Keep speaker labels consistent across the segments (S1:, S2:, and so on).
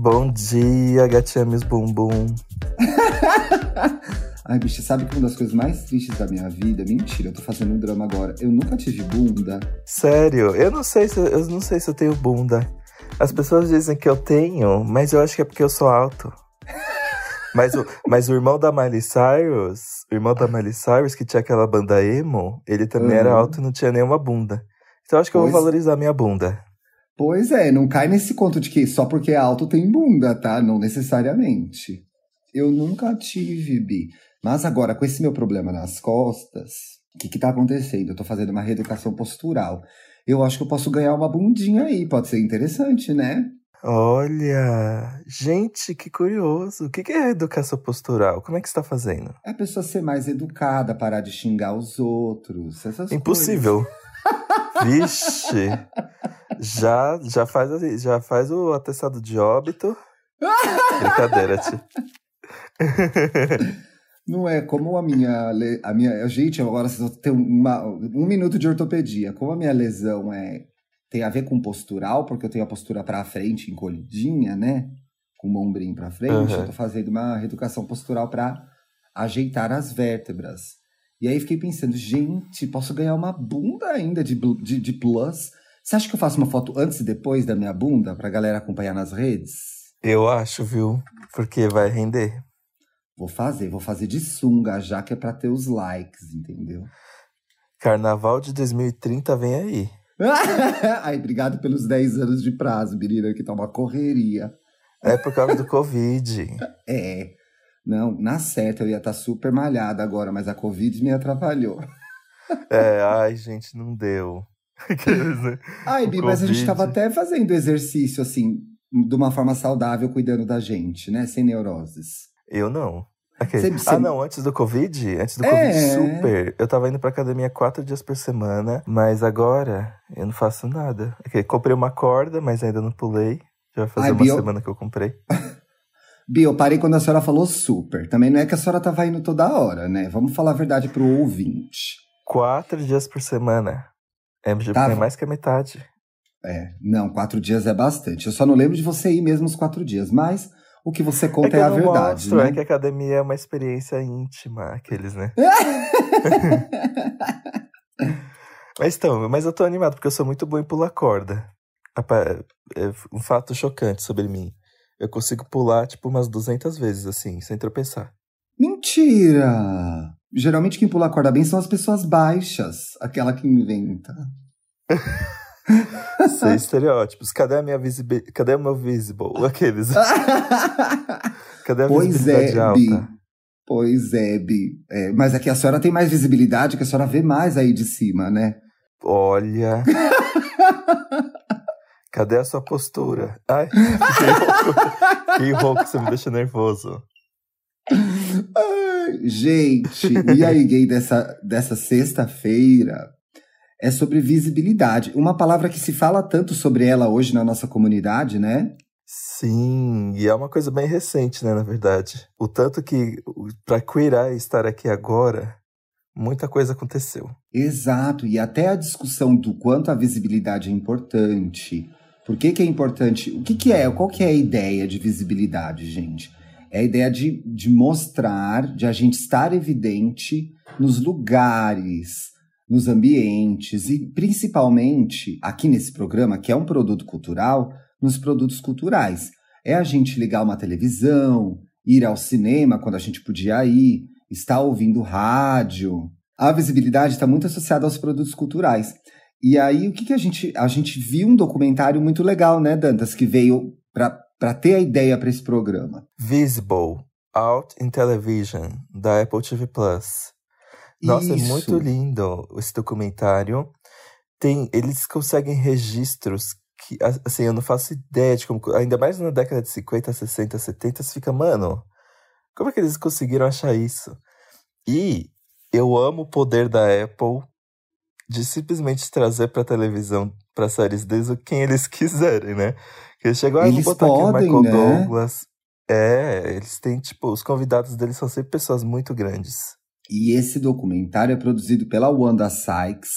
S1: Bom dia, gatinhas bumbum.
S2: Ai, bicha, sabe que uma das coisas mais tristes da minha vida? Mentira, eu tô fazendo um drama agora. Eu nunca tive bunda.
S1: Sério, eu não sei se eu não sei se eu tenho bunda. As pessoas dizem que eu tenho, mas eu acho que é porque eu sou alto. Mas o, mas o irmão da Miley Cyrus, o irmão da Miley Cyrus, que tinha aquela banda emo, ele também era
S2: Uhum.
S1: alto e não tinha nenhuma bunda. Então eu acho que eu vou valorizar minha bunda.
S2: Pois é, não cai nesse conto de que só porque é alto tem bunda, tá? Não necessariamente. Eu nunca tive, Bi. Mas agora, com esse meu problema nas costas, o que que tá acontecendo? Eu tô fazendo uma reeducação postural. Eu acho que eu posso ganhar uma bundinha aí, pode ser interessante, né?
S1: Olha, gente, que curioso. O que é educação postural? Como é que você tá fazendo?
S2: É a pessoa ser mais educada, parar de xingar os outros,
S1: Impossível. Vixe. Já, já, faz, a- já faz o atestado de óbito. Brincadeira, tia.
S2: Não é como a minha, a minha, gente, agora vocês vão ter uma, um minuto de ortopedia. Como a minha lesão é tem a ver com postural, porque eu tenho a postura pra frente encolhidinha, né? Com o ombrinho pra frente,
S1: Uhum.
S2: eu tô fazendo uma reeducação postural pra ajeitar as vértebras. E aí fiquei pensando, gente, posso ganhar uma bunda ainda de, de, de plus? Você acha que eu faço uma foto antes e depois da minha bunda pra galera acompanhar nas redes?
S1: Eu acho, viu? Porque vai render.
S2: Vou fazer, vou fazer de sunga, já que é pra ter os likes, entendeu?
S1: Carnaval de 2030 vem aí.
S2: Ai, obrigado pelos 10 anos de prazo, menina, que tá uma correria.
S1: É por causa do Covid.
S2: É. Não, na certa eu ia estar super malhada agora, mas a Covid me atrapalhou.
S1: É, ai, gente, não deu.
S2: Ai, Bi, mas a gente
S1: Covid.
S2: tava até fazendo exercício, assim, de uma forma saudável, cuidando da gente, né? Sem neuroses.
S1: Eu não. Aquele-
S2: Cê- cê-
S1: Ah, não, antes do Covid? Antes do
S2: É.
S1: Covid, super. Eu tava indo pra academia quatro dias por semana, mas agora eu não faço nada. Aquele, comprei uma corda, mas ainda não pulei. Já vai fazer
S2: Ai,
S1: uma semana que eu comprei.
S2: Bi, eu parei quando a senhora falou super. Também não é que a senhora tava indo toda hora, né? Vamos falar a verdade pro ouvinte.
S1: Quatro dias por semana. É,
S2: Tá.
S1: é mais que a metade.
S2: É, não, quatro dias é bastante. Eu só não lembro de você ir mesmo os quatro dias, mas o que você
S1: É
S2: conta é,
S1: eu
S2: a verdade,
S1: mostro,
S2: né?
S1: é que a academia é uma experiência íntima, aqueles, né? Mas então, mas eu tô animado porque eu sou muito bom em pular corda. É um fato chocante sobre mim. Eu consigo pular, tipo, umas 200 vezes, assim, sem tropeçar.
S2: Mentira! Geralmente quem pula a corda bem são as pessoas baixas, aquela que inventa.
S1: Sem estereótipos. Cadê a minha visibilidade? Cadê o meu visible? Aqueles. Cadê a
S2: pois
S1: visibilidade
S2: é,
S1: alta?
S2: Bi. Pois é, Bi. É, mas aqui a senhora tem mais visibilidade, que a senhora vê mais aí de cima, né?
S1: Olha. Cadê a sua postura? Ai, fiquei rouco. Fiquei rouco, você me deixa nervoso.
S2: Ai, gente, e aí, gay dessa, dessa sexta-feira é sobre visibilidade. Uma palavra que se fala tanto sobre ela hoje na nossa comunidade, né?
S1: Sim, e é uma coisa bem recente, né, na verdade. O tanto que, pra Queer Eye estar aqui agora, muita coisa aconteceu.
S2: Exato, e até a discussão do quanto a visibilidade é importante. Por que, que é importante? O que, que é? Qual que é a ideia de visibilidade, gente? É a ideia de, de mostrar, de a gente estar evidente nos lugares, nos ambientes e principalmente aqui nesse programa, que é um produto cultural, nos produtos culturais. É a gente ligar uma televisão, ir ao cinema quando a gente podia ir, estar ouvindo rádio. A visibilidade está muito associada aos produtos culturais. E aí, o que, que a gente. A gente viu um documentário muito legal, né, Dantas, que veio para ter a ideia para esse programa.
S1: Visible, Out in Television, da Apple TV Plus. Nossa,
S2: Isso.
S1: é muito lindo esse documentário. Tem, eles conseguem registros que, assim, eu não faço ideia de como. Ainda mais na década de 50, 60, 70, você fica, mano, como é que eles conseguiram achar isso? E eu amo o poder da Apple de simplesmente trazer pra televisão, pra séries desde quem eles quiserem, né? Que eles chegam, ah, vou botar aqui o
S2: podem,
S1: Michael
S2: né?
S1: Douglas. É, eles têm, tipo, os convidados deles são sempre pessoas muito grandes.
S2: E esse documentário é produzido pela Wanda Sykes,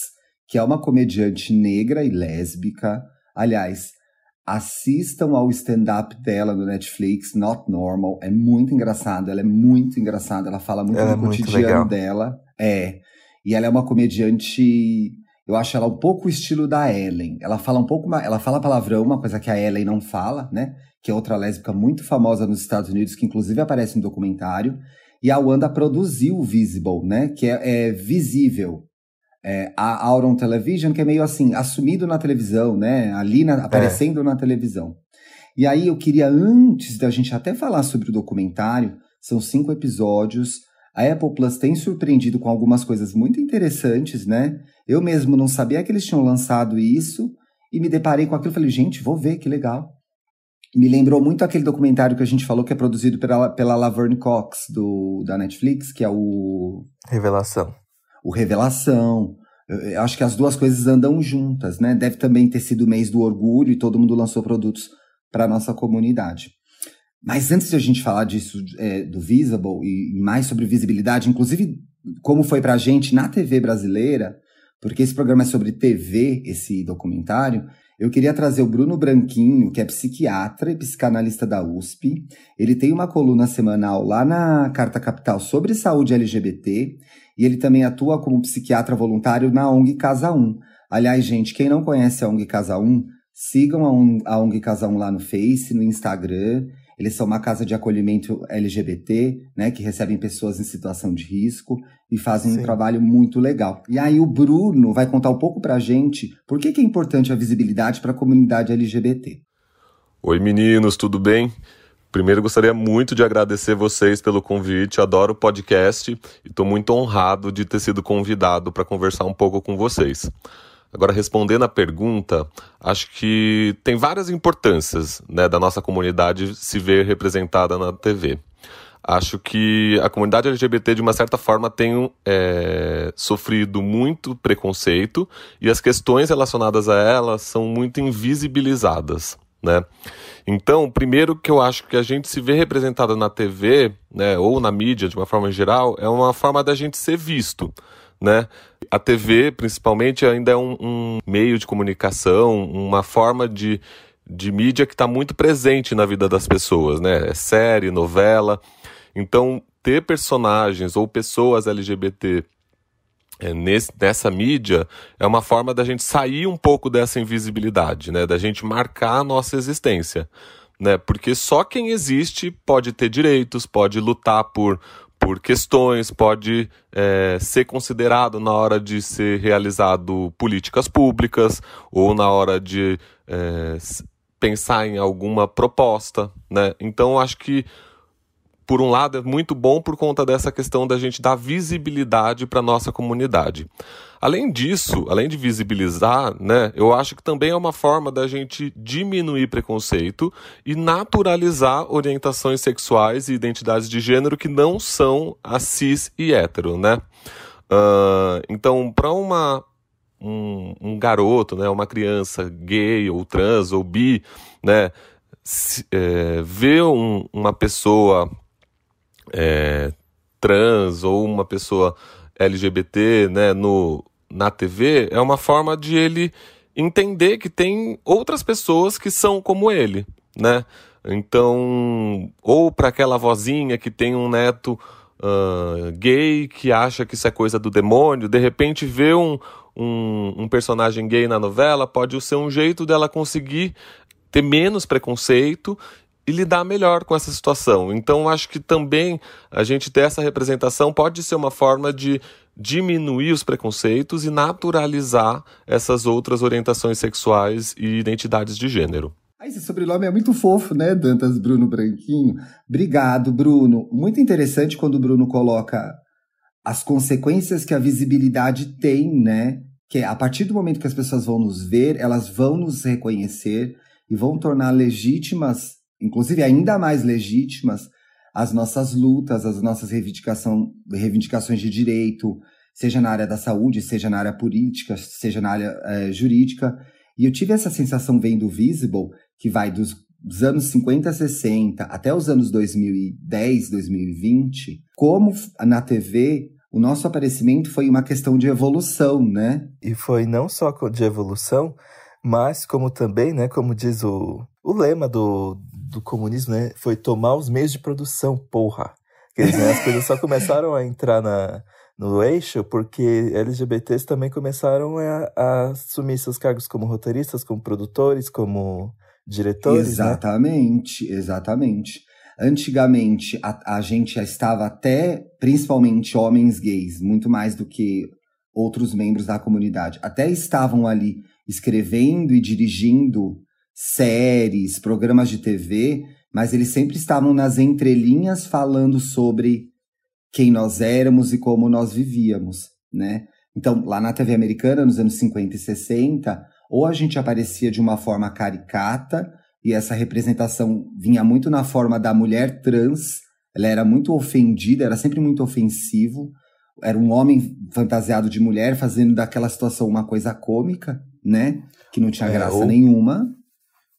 S2: que é uma comediante negra e lésbica. Aliás, assistam ao stand-up dela no Netflix, Not Normal. É muito engraçado, ela é muito engraçada, ela fala muito
S1: Ela
S2: do
S1: é muito
S2: cotidiano
S1: legal.
S2: dela. É. E ela é uma comediante. Eu acho ela um pouco o estilo da Ellen. Ela fala um pouco, ela fala palavrão, uma coisa que a Ellen não fala, né? Que é outra lésbica muito famosa nos Estados Unidos, que inclusive aparece no documentário. E a Wanda produziu o Visible, né? Que é, é visível. É, a Out on Television, que é meio assim, assumido na televisão, né? Ali na- aparecendo na televisão. E aí eu queria, antes da gente até falar sobre o documentário, são cinco episódios. A Apple Plus tem surpreendido com algumas coisas muito interessantes, né? Eu mesmo não sabia que eles tinham lançado isso e me deparei com aquilo e falei, gente, vou ver, que legal. Me lembrou muito aquele documentário que a gente falou que é produzido pela, pela Laverne Cox, do, da Netflix, que é o
S1: Revelação.
S2: o Revelação. Eu- acho que as duas coisas andam juntas, né? Deve também ter sido o mês do orgulho e todo mundo lançou produtos para nossa comunidade. Mas antes de a gente falar disso, é, do Visible e mais sobre visibilidade, inclusive como foi pra gente na TV brasileira, porque esse programa é sobre TV, esse documentário, eu queria trazer o Bruno Branquinho, que é psiquiatra e psicanalista da USP. Ele tem uma coluna semanal lá na Carta Capital sobre saúde LGBT e ele também atua como psiquiatra voluntário na ONG Casa 1. Aliás, gente, quem não conhece a ONG Casa 1, sigam a ONG, a ONG Casa 1 lá no Face, no Instagram. Eles são uma casa de acolhimento LGBT, né, que recebem pessoas em situação de risco e fazem um
S1: Sim.
S2: trabalho muito legal. E aí o Bruno vai contar um pouco pra gente por que, que é importante a visibilidade para a comunidade LGBT.
S3: Oi meninos, tudo bem? Primeiro gostaria muito de agradecer vocês pelo convite, adoro o podcast e estou muito honrado de ter sido convidado para conversar um pouco com vocês. Agora, respondendo a pergunta, acho que tem várias importâncias né, da nossa comunidade se ver representada na TV. Acho que a comunidade LGBT, de uma certa forma, tem é, sofrido muito preconceito e as questões relacionadas a ela são muito invisibilizadas. Né? Então, primeiro que eu acho que a gente se vê representado na TV, né, ou na mídia de uma forma geral, é uma forma da gente ser visto, né? A TV, principalmente, ainda é um, um meio de comunicação, uma forma de, de mídia que está muito presente na vida das pessoas, né? É série, novela. Então, ter personagens ou pessoas LGBT é, nesse, nessa mídia é uma forma da gente sair um pouco dessa invisibilidade, né? Da gente marcar a nossa existência, né? Porque só quem existe pode ter direitos, pode lutar por, por questões, pode é, ser considerado na hora de ser realizado políticas públicas ou na hora de é, pensar em alguma proposta, né? Então, acho que por um lado, é muito bom por conta dessa questão da gente dar visibilidade para nossa comunidade. Além disso, além de visibilizar, né, eu acho que também é uma forma da gente diminuir preconceito e naturalizar orientações sexuais e identidades de gênero que não são a cis e hétero, né? Uh, então, para uma um, um, garoto, né, uma criança gay ou trans ou bi, né, se, é, ver um, uma pessoa é, trans ou uma pessoa LGBT né, no, na TV é uma forma de ele entender que tem outras pessoas que são como ele, né? Então, ou para aquela vozinha que tem um neto uh, gay que acha que isso é coisa do demônio, de repente vê um, um, um personagem gay na novela, pode ser um jeito dela conseguir ter menos preconceito e lidar melhor com essa situação. Então, acho que também a gente ter essa representação pode ser uma forma de diminuir os preconceitos e naturalizar essas outras orientações sexuais e identidades de gênero.
S2: Ah, esse sobrenome é muito fofo, né, Dantas Bruno Branquinho? Obrigado, Bruno. Muito interessante quando o Bruno coloca as consequências que a visibilidade tem, né? Que é, a partir do momento que as pessoas vão nos ver, elas vão nos reconhecer e vão tornar legítimas inclusive ainda mais legítimas, as nossas lutas, as nossas reivindicações de direito, seja na área da saúde, seja na área política, seja na área é, jurídica. E eu tive essa sensação vendo o Visible, que vai dos, dos anos 50, 60 até os anos 2010, 2020, como na TV o nosso aparecimento foi uma questão de evolução, né?
S1: E foi não só de evolução, Mas, como também, né, como diz o, o lema do, do comunismo, né, foi tomar os meios de produção, porra. Quer dizer, as coisas só começaram a entrar na, no eixo porque LGBTs também começaram a, a assumir seus cargos como roteiristas, como produtores, como diretores.
S2: Né? Exatamente,
S1: né?
S2: exatamente. Antigamente, a, a gente já estava até, principalmente homens gays, muito mais do que outros membros da comunidade, até estavam ali escrevendo e dirigindo séries, programas de TV, mas eles sempre estavam nas entrelinhas falando sobre quem nós éramos e como nós vivíamos, né? Então, lá na TV americana, nos anos 50 e 60, ou a gente aparecia de uma forma caricata, e essa representação vinha muito na forma da mulher trans, ela era muito ofendida, era sempre muito ofensivo, era um homem fantasiado de mulher fazendo daquela situação uma coisa cômica, né? Que não tinha é, graça ou, nenhuma.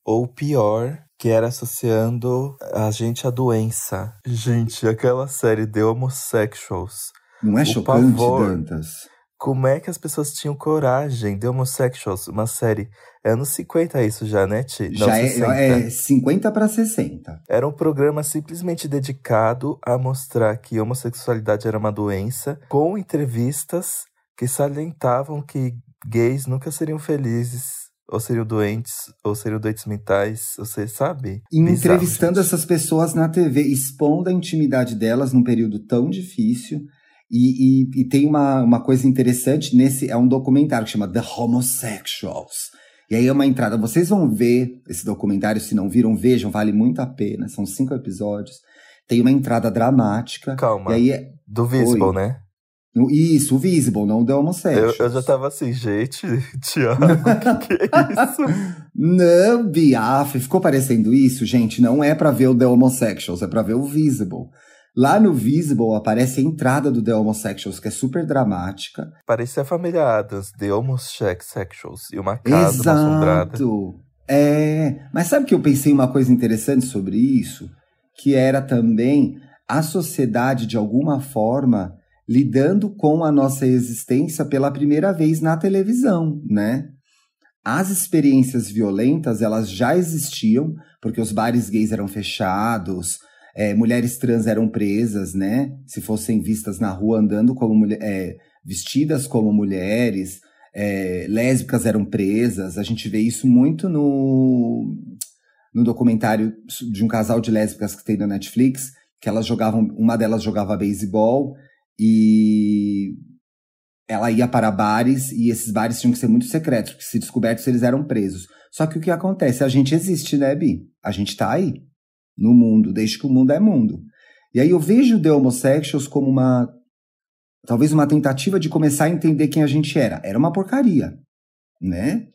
S1: Ou pior, que era associando a gente à doença. Gente, aquela série de Homosexuals.
S2: Não é chocante, pavor, Dantas?
S1: Como é que as pessoas tinham coragem de Homosexuals, uma série é anos 50 isso já, né, Ti?
S2: Não, já 60. é, é 50 para 60.
S1: Era um programa simplesmente dedicado a mostrar que homossexualidade era uma doença, com entrevistas que salientavam que gays nunca seriam felizes ou seriam doentes, ou seriam doentes mentais, você sabe?
S2: Entrevistando Bizarro, essas pessoas na TV, expondo a intimidade delas num período tão difícil. E, e, e, tem uma, uma coisa interessante nesse, é um documentário que chama The Homosexuals. E aí é uma entrada, vocês vão ver esse documentário, se não viram, vejam, vale muito a pena, são cinco episódios. Tem uma entrada dramática.
S1: Calma,
S2: e aí é...
S1: do Visible, Oi. né?
S2: Isso, o Visible, não o The Homosexuals.
S1: Eu, eu já tava assim, gente, Tiago, o que, que, é isso?
S2: não, Biaf, ficou parecendo isso? Gente, não é para ver o The Homosexuals, é para ver o Visible. Lá no Visible aparece a entrada do The Homosexuals, que é super dramática.
S1: Parece a família Adams, The Homosexuals, e uma casa Exato. assombrada.
S2: É, mas sabe que eu pensei uma coisa interessante sobre isso? Que era também a sociedade, de alguma forma, lidando com a nossa existência pela primeira vez na televisão, né? As experiências violentas, elas já existiam, porque os bares gays eram fechados, é, mulheres trans eram presas, né? Se fossem vistas na rua andando como mulher, é, vestidas como mulheres, é, lésbicas eram presas. A gente vê isso muito no, no documentário de um casal de lésbicas que tem na Netflix, que elas jogavam, uma delas jogava beisebol e ela ia para bares e esses bares tinham que ser muito secretos, porque se descobertos eles eram presos. Só que o que acontece? A gente existe, né, Bi? A gente tá aí no mundo, desde que o mundo é mundo. E aí eu vejo The Homosexuals como uma. Talvez uma tentativa de começar a entender quem a gente era. Era uma porcaria, né?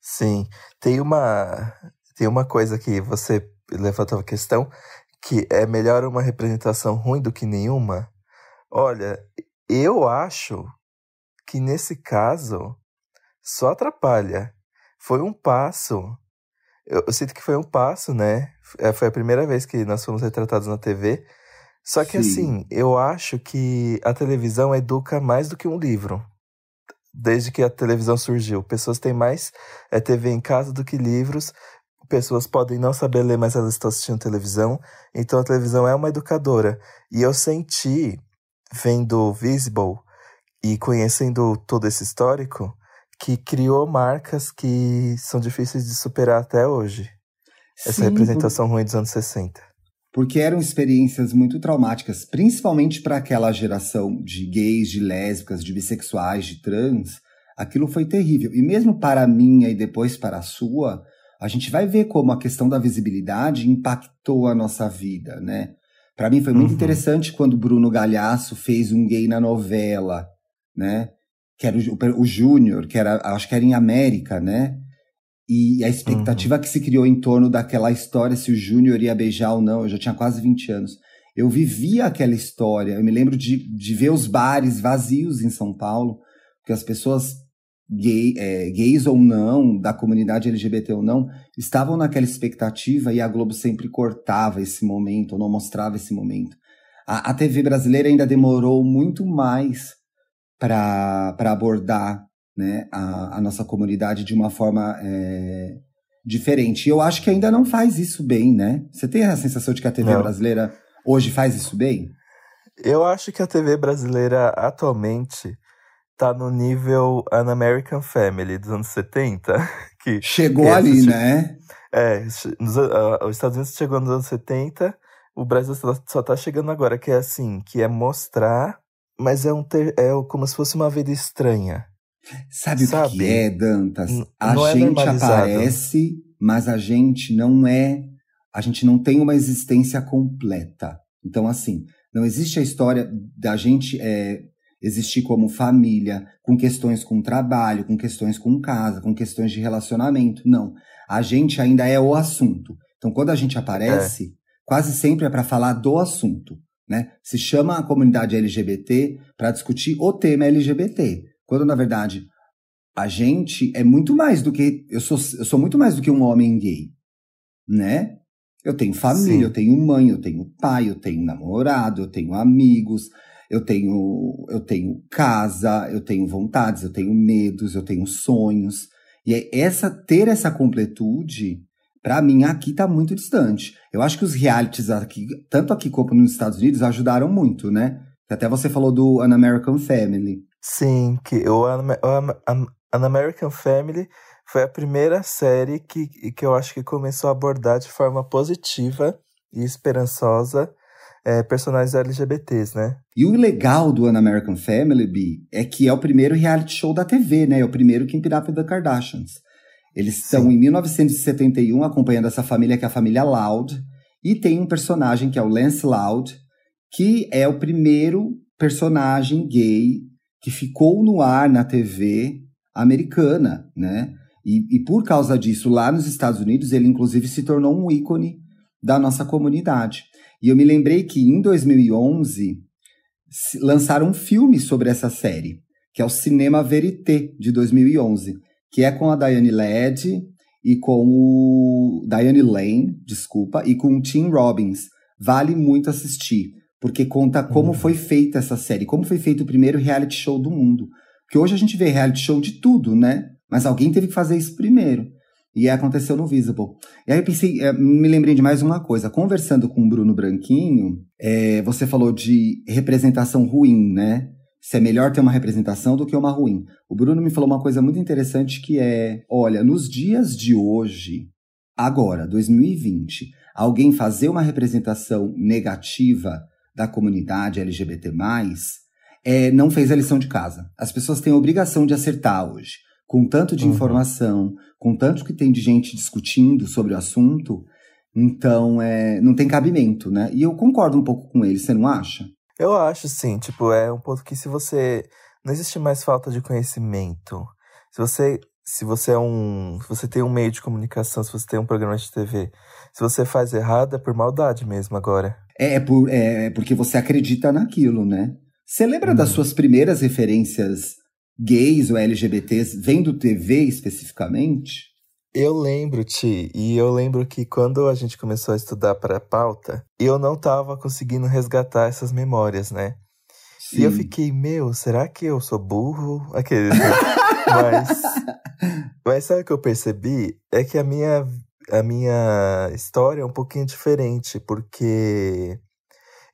S1: Sim. Tem uma. Tem uma coisa que você levantou a questão que é melhor uma representação ruim do que nenhuma. Olha, eu acho que nesse caso só atrapalha. Foi um passo eu, eu, sinto que foi um passo, né? É, foi a primeira vez que nós fomos retratados na TV. Só que Sim. assim, eu acho que a televisão educa mais do que um livro. Desde que a televisão surgiu. Pessoas têm mais é, TV em casa do que livros. Pessoas podem não saber ler, mas elas estão assistindo televisão. Então a televisão é uma educadora. E eu senti, vendo Visible e conhecendo todo esse histórico, que criou marcas que são difíceis de superar até hoje. Essa Sim, representação por... ruim dos anos 60.
S2: Porque eram experiências muito traumáticas, principalmente para aquela geração de gays, de lésbicas, de bissexuais, de trans. Aquilo foi terrível. E mesmo para a minha e depois para a sua, a gente vai ver como a questão da visibilidade impactou a nossa vida, né? Para mim foi muito uhum. interessante quando Bruno Galhaço fez um gay na novela, né? que era o, o Júnior, que era, acho que era em América, né? E a expectativa uhum. que se criou em torno daquela história, se o Júnior ia beijar ou não, eu já tinha quase 20 anos. Eu vivia aquela história, eu me lembro de, de ver os bares vazios em São Paulo, porque as pessoas gay, é, gays ou não, da comunidade LGBT ou não, estavam naquela expectativa e a Globo sempre cortava esse momento, ou não mostrava esse momento. A, a TV brasileira ainda demorou muito mais para abordar né, a, a nossa comunidade de uma forma é, diferente. E eu acho que ainda não faz isso bem, né? Você tem a sensação de que a TV não. brasileira hoje faz isso bem?
S1: Eu acho que a TV brasileira atualmente tá no nível An American Family dos anos 70. Que,
S2: Chegou que ali, né?
S1: É, nos, uh, os Estados Unidos chegou nos anos 70, o Brasil só, só tá chegando agora, que é assim, que é mostrar, mas é, um ter, é como se fosse uma vida estranha.
S2: Sabe, Sabe? o que é, Dantas? A é gente é aparece, mas a gente não é. A gente não tem uma existência completa. Então, assim, não existe a história da gente é, existir como família, com questões com trabalho, com questões com casa, com questões de relacionamento. Não. A gente ainda é o assunto. Então, quando a gente aparece, é. quase sempre é para falar do assunto. Né? Se chama a comunidade LGBT para discutir o tema LGBT. Quando, na verdade, a gente é muito mais do que. Eu sou, eu sou muito mais do que um homem gay. Né? Eu tenho família, Sim. eu tenho mãe, eu tenho pai, eu tenho namorado, eu tenho amigos, eu tenho, eu tenho casa, eu tenho vontades, eu tenho medos, eu tenho sonhos. E é essa ter essa completude, para mim aqui tá muito distante. Eu acho que os realities aqui, tanto aqui como nos Estados Unidos, ajudaram muito, né? Até você falou do An American Family.
S1: Sim, que o An, An, An American Family foi a primeira série que, que eu acho que começou a abordar de forma positiva e esperançosa é, personagens LGBTs, né?
S2: E o legal do An American Family, B, é que é o primeiro reality show da TV, né? É o primeiro que Up the Kardashians. Eles estão em 1971 acompanhando essa família, que é a família Loud, e tem um personagem que é o Lance Loud, que é o primeiro personagem gay que ficou no ar na TV americana, né? E, e, por causa disso, lá nos Estados Unidos, ele inclusive se tornou um ícone da nossa comunidade. E eu me lembrei que em 2011 lançaram um filme sobre essa série, que é o Cinema Verité de 2011, que é com a Diane Ladd e com o Diane Lane, desculpa, e com o Tim Robbins. Vale muito assistir, porque conta como uhum. foi feita essa série, como foi feito o primeiro reality show do mundo. Porque hoje a gente vê reality show de tudo, né? Mas alguém teve que fazer isso primeiro. E aconteceu no Visible. E aí eu pensei, é, me lembrei de mais uma coisa. Conversando com o Bruno Branquinho, é, você falou de representação ruim, né? Se é melhor ter uma representação do que uma ruim. O Bruno me falou uma coisa muito interessante que é: olha, nos dias de hoje, agora, 2020, alguém fazer uma representação negativa da comunidade LGBT, é, não fez a lição de casa. As pessoas têm a obrigação de acertar hoje com tanto de uhum. informação, com tanto que tem de gente discutindo sobre o assunto, então é, não tem cabimento, né? E eu concordo um pouco com ele, você não acha?
S1: Eu acho, sim. Tipo, é um ponto que se você. Não existe mais falta de conhecimento. Se você. Se você é um. Se você tem um meio de comunicação, se você tem um programa de TV, se você faz errado, é por maldade mesmo agora.
S2: É, é, por, é, é porque você acredita naquilo, né? Você lembra das uhum. suas primeiras referências gays ou LGBTs vendo TV especificamente?
S1: Eu lembro, Ti, e eu lembro que quando a gente começou a estudar para a pauta, eu não estava conseguindo resgatar essas memórias, né? Sim. E eu fiquei, meu, será que eu sou burro? Aqueles. Né? mas, mas sabe o que eu percebi? É que a minha, a minha história é um pouquinho diferente, porque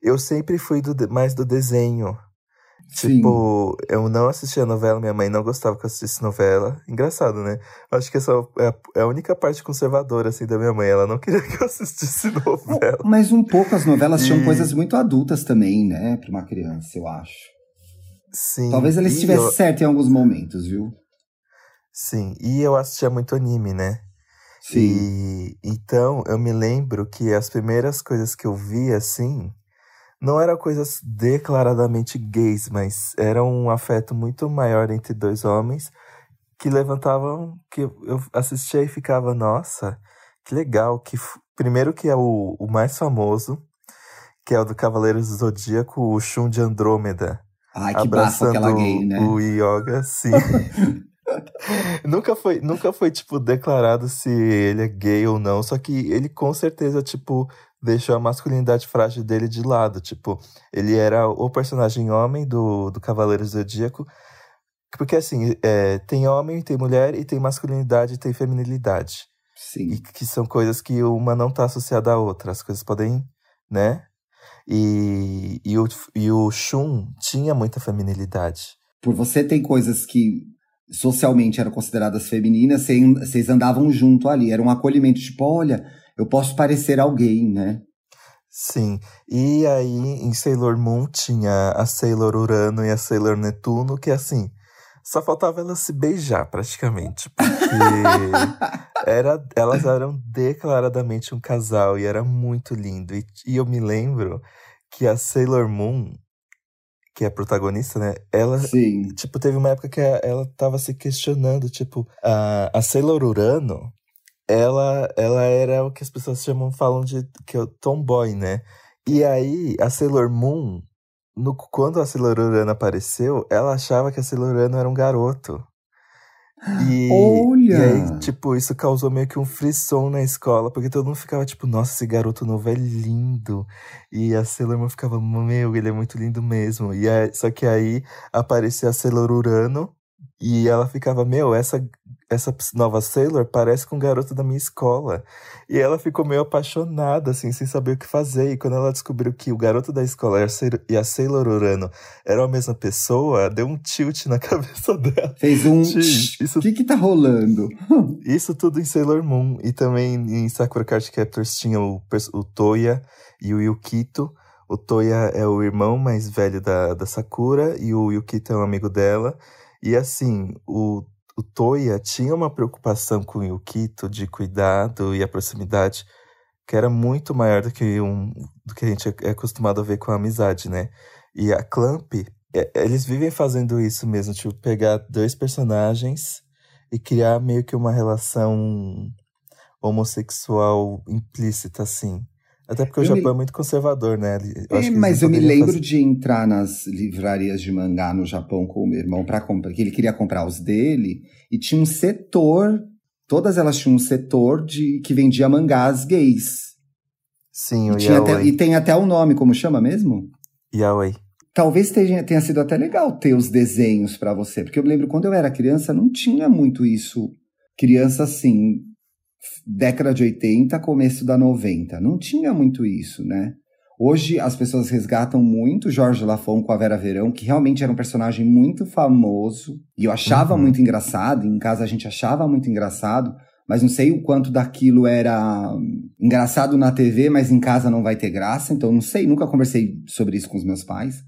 S1: eu sempre fui do, mais do desenho. Tipo, Sim. eu não assistia novela, minha mãe não gostava que eu assistisse novela. Engraçado, né? Acho que essa é, é a única parte conservadora, assim, da minha mãe. Ela não queria que eu assistisse novela.
S2: Mas um pouco as novelas e... tinham coisas muito adultas também, né? Pra uma criança, eu acho.
S1: Sim.
S2: Talvez ela estivesse eu... certa em alguns momentos, viu?
S1: Sim, e eu assistia muito anime, né?
S2: Sim.
S1: E então eu me lembro que as primeiras coisas que eu vi, assim, não eram coisas declaradamente gays, mas era um afeto muito maior entre dois homens que levantavam, que eu assistia e ficava, nossa, que legal, que primeiro que é o, o mais famoso, que é o do Cavaleiros do Zodíaco, o Shun de Andrômeda.
S2: Ai, que abraçando aquela gay, né?
S1: O Yoga, sim. nunca foi, nunca foi tipo declarado se ele é gay ou não, só que ele com certeza tipo deixou a masculinidade frágil dele de lado. Tipo, ele era o personagem homem do, do Cavaleiro Zodíaco, Porque assim, é, tem homem, tem mulher, e tem masculinidade e tem feminilidade.
S2: Sim.
S1: E que são coisas que uma não tá associada à outra. As coisas podem, né? E, e, o, e o Shun tinha muita feminilidade.
S2: Por você tem coisas que socialmente eram consideradas femininas, vocês andavam junto ali. Era um acolhimento, tipo, olha, eu posso parecer alguém, né?
S1: Sim. E aí, em Sailor Moon, tinha a Sailor Urano e a Sailor Netuno, que assim, só faltava elas se beijar, praticamente. Porque era, elas eram declaradamente um casal e era muito lindo. E, e eu me lembro que a Sailor Moon, que é a protagonista, né? Ela,
S2: Sim.
S1: tipo, teve uma época que ela tava se questionando, tipo, a, a Sailor Urano, ela, ela era o que as pessoas chamam, falam de que é o tomboy, né? E aí, a Sailor Moon, no, quando a Sailor Urano apareceu, ela achava que a Sailor Urano era um garoto. E,
S2: Olha!
S1: e aí, tipo, isso causou meio que um frisson na escola, porque todo mundo ficava tipo, nossa, esse garoto novo é lindo. E a Sailor Moon ficava, meu, ele é muito lindo mesmo. E aí, só que aí aparecia a Sailor Urano e ela ficava, meu, essa, essa nova Sailor parece com um garoto da minha escola. E ela ficou meio apaixonada, assim, sem saber o que fazer. E quando ela descobriu que o garoto da escola e a Sailor Urano eram a mesma pessoa, deu um tilt na cabeça dela.
S2: Fez um.
S1: Isso-
S2: O que que tá rolando?
S1: Isso tudo em Sailor Moon. E também em Sakura Card Captors tinha o, o Toya e o Yukito. O Toya é o irmão mais velho da, da Sakura e o Yukito é um amigo dela. E assim, o, o Toya tinha uma preocupação com o Yukito de cuidado e a proximidade que era muito maior do que, um, do que a gente é acostumado a ver com a amizade, né? E a Clamp, é- eles vivem fazendo isso mesmo, tipo, pegar dois personagens e criar meio que uma relação homossexual implícita, assim. Até porque o
S2: Eu me-
S1: Japão é muito conservador, né? Eu
S2: É, mas eu me lembro
S1: fazer-
S2: de entrar nas livrarias de mangá no Japão com o meu irmão para comprar, que ele queria comprar os dele, e tinha um setor, todas elas tinham um setor de que vendia mangás gays.
S1: Sim,
S2: E,
S1: o
S2: até-
S1: Yaoi.
S2: e tem até o nome, como chama mesmo?
S1: Yaoi.
S2: Talvez tenha, tenha sido até legal ter os desenhos pra você, porque eu me lembro quando eu era criança não tinha muito isso. Criança assim, década de 80, começo da 90, não tinha muito isso, né? Hoje as pessoas resgatam muito Jorge Lafon com a Vera Verão, que realmente era um personagem muito famoso, e eu achava
S1: Uhum.
S2: muito engraçado, em casa a gente achava muito engraçado, mas não sei o quanto daquilo era engraçado na TV, mas em casa não vai ter graça, então não sei, nunca conversei sobre isso com os meus pais.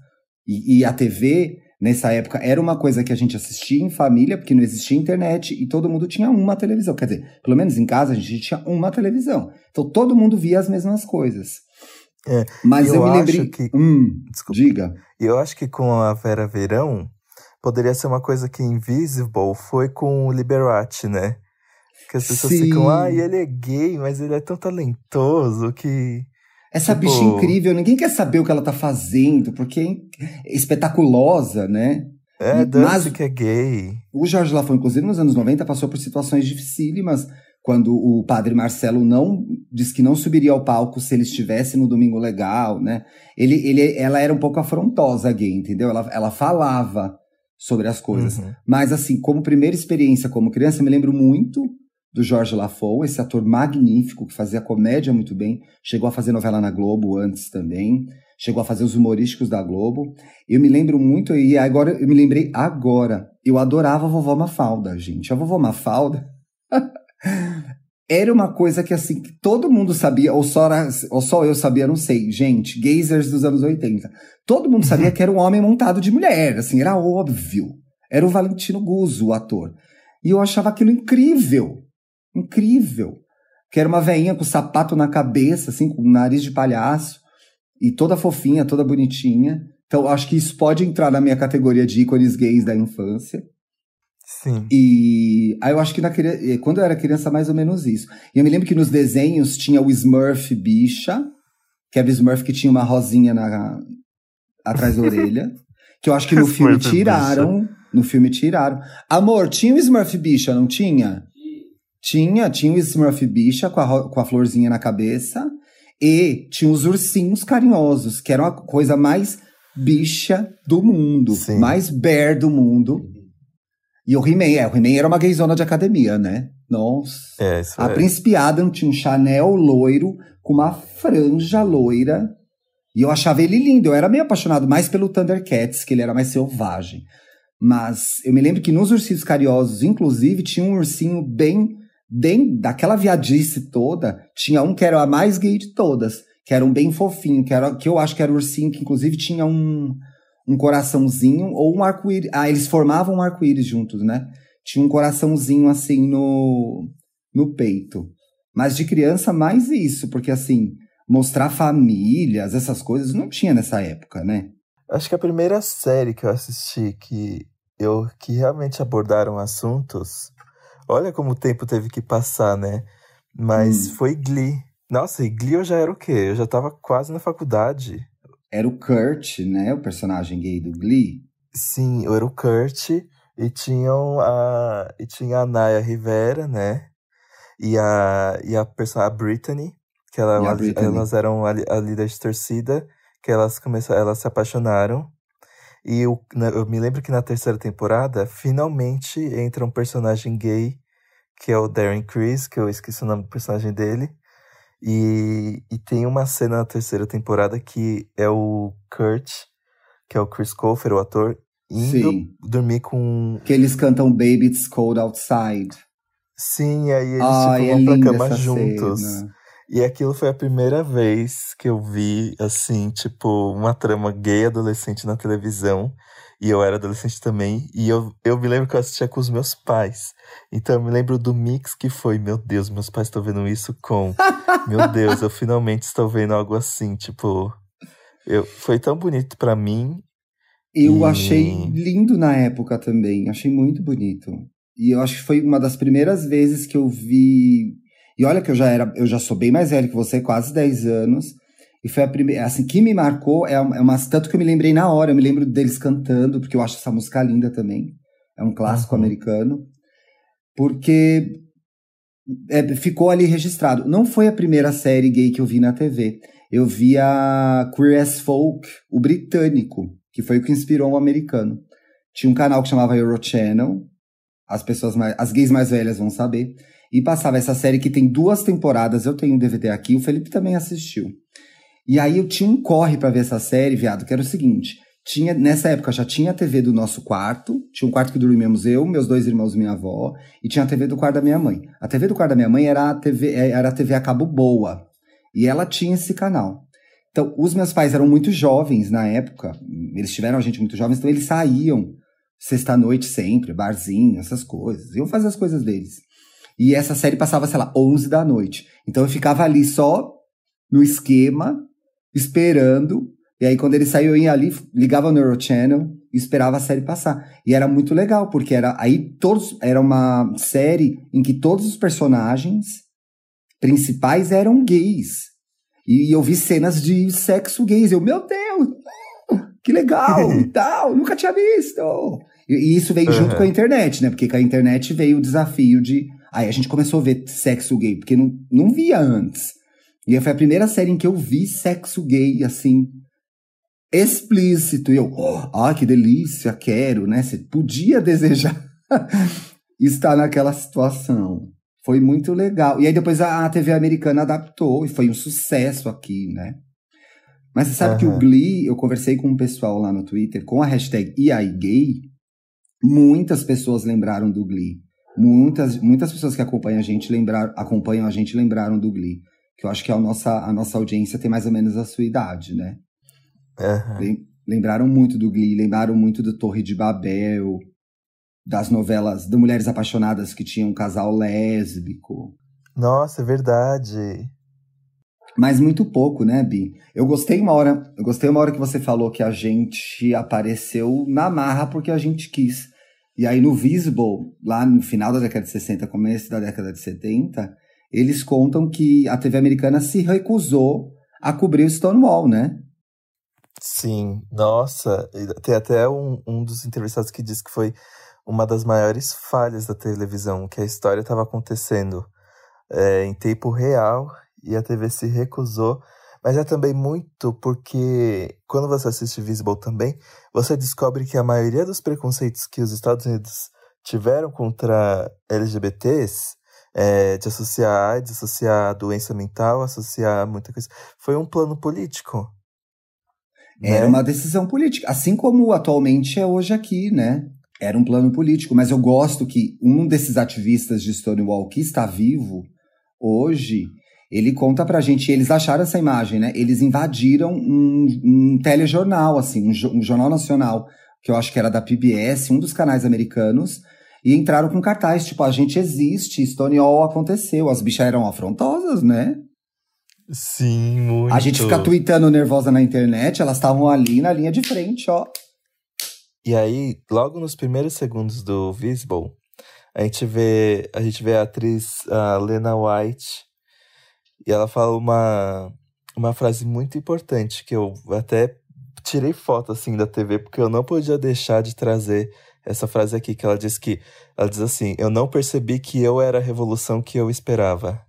S2: E, e a TV, nessa época, era uma coisa que a gente assistia em família, porque não existia internet e todo mundo tinha uma televisão. Quer dizer, pelo menos em casa a gente tinha uma televisão. Então todo mundo via as mesmas coisas.
S1: É,
S2: Mas eu,
S1: eu
S2: me
S1: acho
S2: lembrei.
S1: que-
S2: Hum,
S1: Desculpa.
S2: diga.
S1: Eu acho que com a Vera Verão, poderia ser uma coisa que Invisible foi com o Liberace, né? Que as pessoas
S2: Sim.
S1: ficam, ah, ele é gay, mas ele é tão talentoso que.
S2: Essa
S1: Tipo-
S2: bicha incrível, ninguém quer saber o que ela tá fazendo, porque é espetaculosa, né?
S1: É,
S2: mas-
S1: que é gay.
S2: O Jorge Lafon, inclusive nos anos 90, passou por situações dificílimas quando o padre Marcelo não disse que não subiria ao palco se ele estivesse no Domingo Legal, né? Ele, ele, ela era um pouco afrontosa gay, entendeu? Ela, ela falava sobre as coisas.
S1: Uhum.
S2: Mas assim, como primeira experiência como criança, eu me lembro muito do Jorge Lafon, esse ator magnífico que fazia comédia muito bem, chegou a fazer novela na Globo antes também, chegou a fazer os humorísticos da Globo. Eu me lembro muito, e agora eu me lembrei agora, eu adorava a vovó Mafalda, gente. A vovó Mafalda era uma coisa que assim, que todo mundo sabia, ou só, era- ou só eu sabia, não sei. Gente, gazers dos anos 80. Todo mundo sabia que era um homem montado de mulher, assim, era óbvio. Era o Valentino Guzzo, o ator. E eu achava aquilo incrível. Incrível. Que era uma veinha com sapato na cabeça, assim, com nariz de palhaço. E toda fofinha, toda bonitinha. Então, acho que isso pode entrar na minha categoria de ícones gays da infância.
S1: Sim.
S2: E aí eu acho que na, eh, quando eu era criança, mais ou menos isso. E eu me lembro que nos desenhos tinha o Smurf bicha, que era o Smurf que tinha uma rosinha na, atrás da orelha. Que eu acho que no filme tiraram. No filme tiraram. Amor, tinha o Smurf bicha, não tinha? Tinha, tinha o Smurf bicha com a, com a florzinha na cabeça. E tinha os ursinhos carinhosos, que era a coisa mais bicha do mundo.
S1: Sim.
S2: Mais bear do mundo. E o He-Man, é, o He-Man era uma gayzona de academia, né? Nossa.
S1: É, isso
S2: A
S1: é.
S2: Príncipe Adam tinha um Chanel loiro com uma franja loira. E eu achava ele lindo. Eu era meio apaixonado mais pelo Thundercats, que ele era mais selvagem. Mas eu me lembro que nos Ursinhos Carinhosos, inclusive, tinha um ursinho bem, bem daquela viadice toda. Tinha um que era a mais gay de todas, que era um bem fofinho, que, era, que eu acho que era o ursinho que, inclusive, tinha um, um coraçãozinho ou um arco-íris. Ah, eles formavam um arco-íris juntos, né? Tinha um coraçãozinho assim no, no peito. Mas de criança, mais isso, porque assim, mostrar famílias, essas coisas, não tinha nessa época, né?
S1: Acho que a primeira série que eu assisti que eu que realmente abordaram assuntos. Olha como o tempo teve que passar, né? Mas
S2: Hum.
S1: foi Glee. Nossa, e Glee eu já era o quê? Eu já tava quase na faculdade.
S2: Era o Kurt, né? O personagem gay do Glee.
S1: Sim, eu era o Kurt e tinham a e tinha a Naya Rivera, né? E a e a perso- a Brittany, que ela,
S2: E Brittany.
S1: elas eram a, a líder de torcida, que elas começaram, elas se apaixonaram. E na- eu me lembro que na terceira temporada, finalmente entra um personagem gay, que é o Darren Criss, que eu esqueci o nome do personagem dele. E, e tem uma cena na terceira temporada que é o Kurt, que é o Chris Colfer, o ator, indo
S2: Sim.
S1: dormir com.
S2: Que eles cantam Baby It's Cold Outside.
S1: Sim, aí eles
S2: Ai,
S1: tipo,
S2: é
S1: vão pra cama juntos.
S2: cena.
S1: E aquilo foi a primeira vez que eu vi, assim, tipo, uma trama gay adolescente na televisão. E eu era adolescente também. E eu, eu me lembro que eu assistia com os meus pais. Então eu me lembro do mix que foi: Meu Deus, meus pais estão vendo isso com. Meu Deus, eu finalmente estou vendo algo assim. Tipo, eu, foi tão bonito pra mim.
S2: Eu
S1: E-
S2: achei lindo na época também, achei muito bonito. E eu acho que foi uma das primeiras vezes que eu vi. E olha que eu já era, eu já sou bem mais velho que você, quase 10 anos. E foi a primeira, assim, que me marcou é, uma- é umas tanto que eu me lembrei na hora, eu me lembro deles cantando, porque eu acho essa música linda também. É um clássico
S1: Uhum.
S2: americano. Porque é, ficou ali registrado. Não foi a primeira série gay que eu vi na TV. Eu vi a Queer as Folk, o britânico, que foi o que inspirou o americano. Tinha um canal que chamava Eurochannel, as pessoas mais, as gays mais velhas vão saber, e passava essa série que tem duas temporadas, eu tenho um DVD aqui, o Felipe também assistiu. E aí eu tinha um corre pra ver essa série, viado, que era o seguinte, tinha nessa época já tinha a TV do nosso quarto, tinha um quarto que dormíamos eu, meus dois irmãos e minha avó, e tinha a TV do quarto da minha mãe. A TV do quarto da minha mãe era a TV, eh, era a TV a cabo boa, e ela tinha esse canal. Então, os meus pais eram muito jovens na época, eles tiveram a gente muito jovens, então eles saíam sexta-noite sempre, barzinho, essas coisas, iam fazer as coisas deles. E essa série passava, sei lá, 11 da noite. Então eu ficava ali só no esquema, esperando. E aí, quando ele saiu, eu ia ali, ligava no Eurochannel e esperava a série passar. E era muito legal, porque era aí todos. Era uma série em que todos os personagens principais eram gays. E eu vi cenas de sexo gays. Eu, meu Deus! Que legal! e tal, nunca tinha visto! E, e isso veio junto
S1: Uhum.
S2: com a internet, né? Porque com a internet veio o desafio de. Aí a gente começou a ver sexo gay, porque não, não via antes. E aí foi a primeira série em que eu vi sexo gay, assim, explícito. E eu, oh, ah, que delícia, quero, né? Você podia desejar estar naquela situação. Foi muito legal. E aí depois a TV americana adaptou e foi um sucesso aqui, né? Mas você sabe que o. Glee, eu conversei com um pessoal lá no Twitter, com a hashtag EIGay, muitas pessoas lembraram do Glee. Muitas, muitas pessoas que acompanham a gente lembraram, acompanham a gente lembraram do Glee. Que eu acho que a nossa, a nossa audiência tem mais ou menos a sua idade, né? Lem- Lembraram muito do Glee, lembraram muito do Torre de Babel, das novelas de Mulheres Apaixonadas que tinha um casal lésbico.
S1: Nossa, é verdade.
S2: Mas muito pouco, né, Bi? Eu gostei uma hora, eu gostei uma hora que você falou que a gente apareceu na marra porque a gente quis. E aí no Visible, lá no final da década de 60, começo da década de 70, eles contam que a TV americana se recusou a cobrir o Stonewall, né?
S1: Sim, nossa, tem até um, um dos entrevistados que disse que foi uma das maiores falhas da televisão, que a história estava acontecendo é, em tempo real e a TV se recusou, mas é também muito porque quando você assiste Visible também, você descobre que a maioria dos preconceitos que os Estados Unidos tiveram contra LGBTs, é, de associar AIDS, associar doença mental, associar muita coisa, foi um plano político.
S2: Era né? uma decisão política, assim como atualmente é hoje aqui, né? Era um plano político, mas eu gosto que um desses ativistas de Stonewall que está vivo hoje, ele conta pra gente, eles acharam essa imagem, né? Eles invadiram um, um telejornal, assim, um, um jornal nacional, que eu acho que era da PBS, um dos canais americanos, e entraram com cartaz, tipo, a gente existe, Stonewall aconteceu. As bichas eram afrontosas, né?
S1: Sim, muito.
S2: A gente fica tweetando nervosa na internet, elas estavam ali na linha de frente, ó.
S1: E aí, logo nos primeiros segundos do Visible, a gente vê a, gente vê a atriz a Lena White e ela fala uma, uma frase muito importante que eu até tirei foto assim da TV porque eu não podia deixar de trazer essa frase aqui, que ela diz que. Ela diz assim: Eu não percebi que eu era a revolução que eu esperava.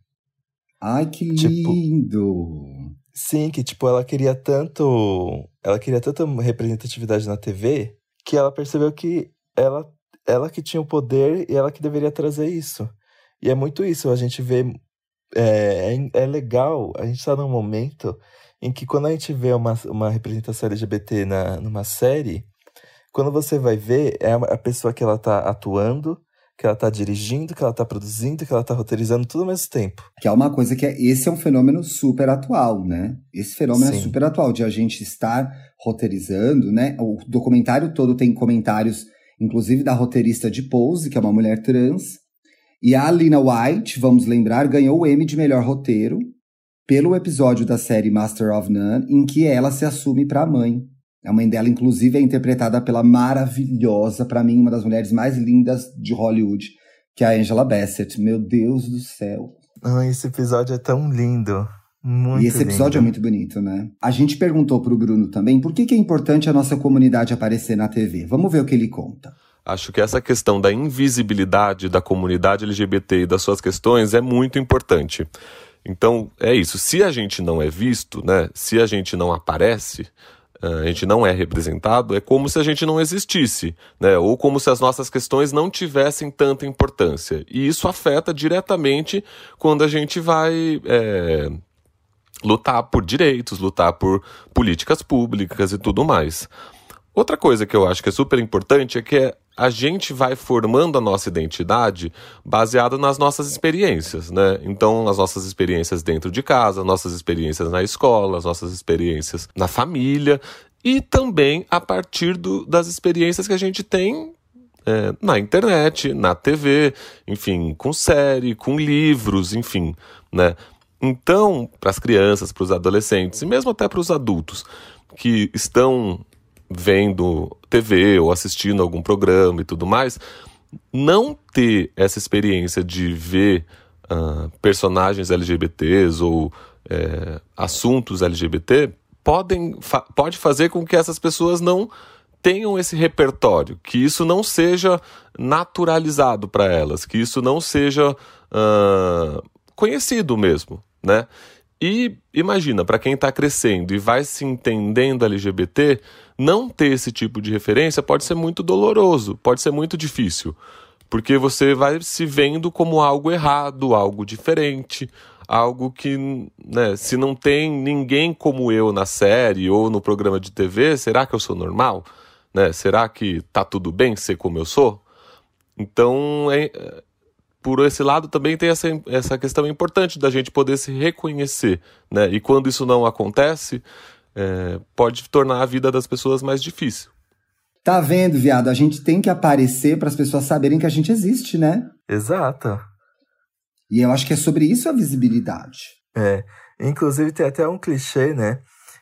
S2: Ai, que tipo, lindo!
S1: Sim, que tipo, ela queria tanto. Ela queria tanta representatividade na TV que ela percebeu que ela, ela que tinha o poder e ela que deveria trazer isso. E é muito isso, a gente vê. É, é, é legal, a gente está num momento em que quando a gente vê uma, uma representação LGBT na, numa série, quando você vai ver, é a pessoa que ela tá atuando, que ela tá dirigindo, que ela tá produzindo, que ela tá roteirizando tudo ao mesmo tempo.
S2: Que é uma coisa que é, esse é um fenômeno super atual, né? Esse fenômeno é Sim. é super atual, de a gente estar roteirizando, né? O documentário todo tem comentários, inclusive da roteirista de Pose, que é uma mulher trans. E a Alina White, vamos lembrar, ganhou o Emmy de melhor roteiro pelo episódio da série Master of None, em que ela se assume para a mãe. A mãe dela, inclusive, é interpretada pela maravilhosa, para mim, uma das mulheres mais lindas de Hollywood, que é a Angela Bassett. Meu Deus do céu.
S1: Ah, esse episódio é tão lindo. Muito
S2: e esse episódio
S1: lindo.
S2: é muito bonito, né? A gente perguntou pro Bruno também por que, que é importante a nossa comunidade aparecer na TV. Vamos ver o que ele conta.
S3: Acho que essa questão da invisibilidade da comunidade LGBT e das suas questões é muito importante. Então, é isso. Se a gente não é visto, né? Se a gente não aparece, a gente não é representado, é como se a gente não existisse, né? ou como se as nossas questões não tivessem tanta importância. E isso afeta diretamente quando a gente vai é, lutar por direitos, lutar por políticas públicas e tudo mais. Outra coisa que eu acho que é super importante é que a gente vai formando a nossa identidade baseada nas nossas experiências, né? Então, as nossas experiências dentro de casa, nossas experiências na escola, as nossas experiências na família e também a partir do, das experiências que a gente tem é, na internet, na TV, enfim, com série, com livros, enfim, né? Então, para as crianças, para os adolescentes e mesmo até para os adultos que estão vendo TV ou assistindo algum programa e tudo mais, não ter essa experiência de ver uh, personagens LGBTs ou é, assuntos LGBT podem, fa pode fazer com que essas pessoas não tenham esse repertório, que isso não seja naturalizado para elas, que isso não seja uh, conhecido mesmo, né? E imagina, para quem está crescendo e vai se entendendo LGBT, não ter esse tipo de referência pode ser muito doloroso, pode ser muito difícil, porque você vai se vendo como algo errado, algo diferente, algo que, né, se não tem ninguém como eu na série ou no programa de TV, será que eu sou normal? Né? Será que tá tudo bem ser como eu sou? Então, é, por esse lado também tem essa, essa questão importante da gente poder se reconhecer, né? E quando isso não acontece, é, pode tornar a vida das pessoas mais difícil.
S2: Tá vendo, viado? A gente tem que aparecer para as pessoas saberem que a gente existe, né?
S1: Exato.
S2: E eu acho que é sobre isso a visibilidade.
S1: É. Inclusive tem até um clichê, né?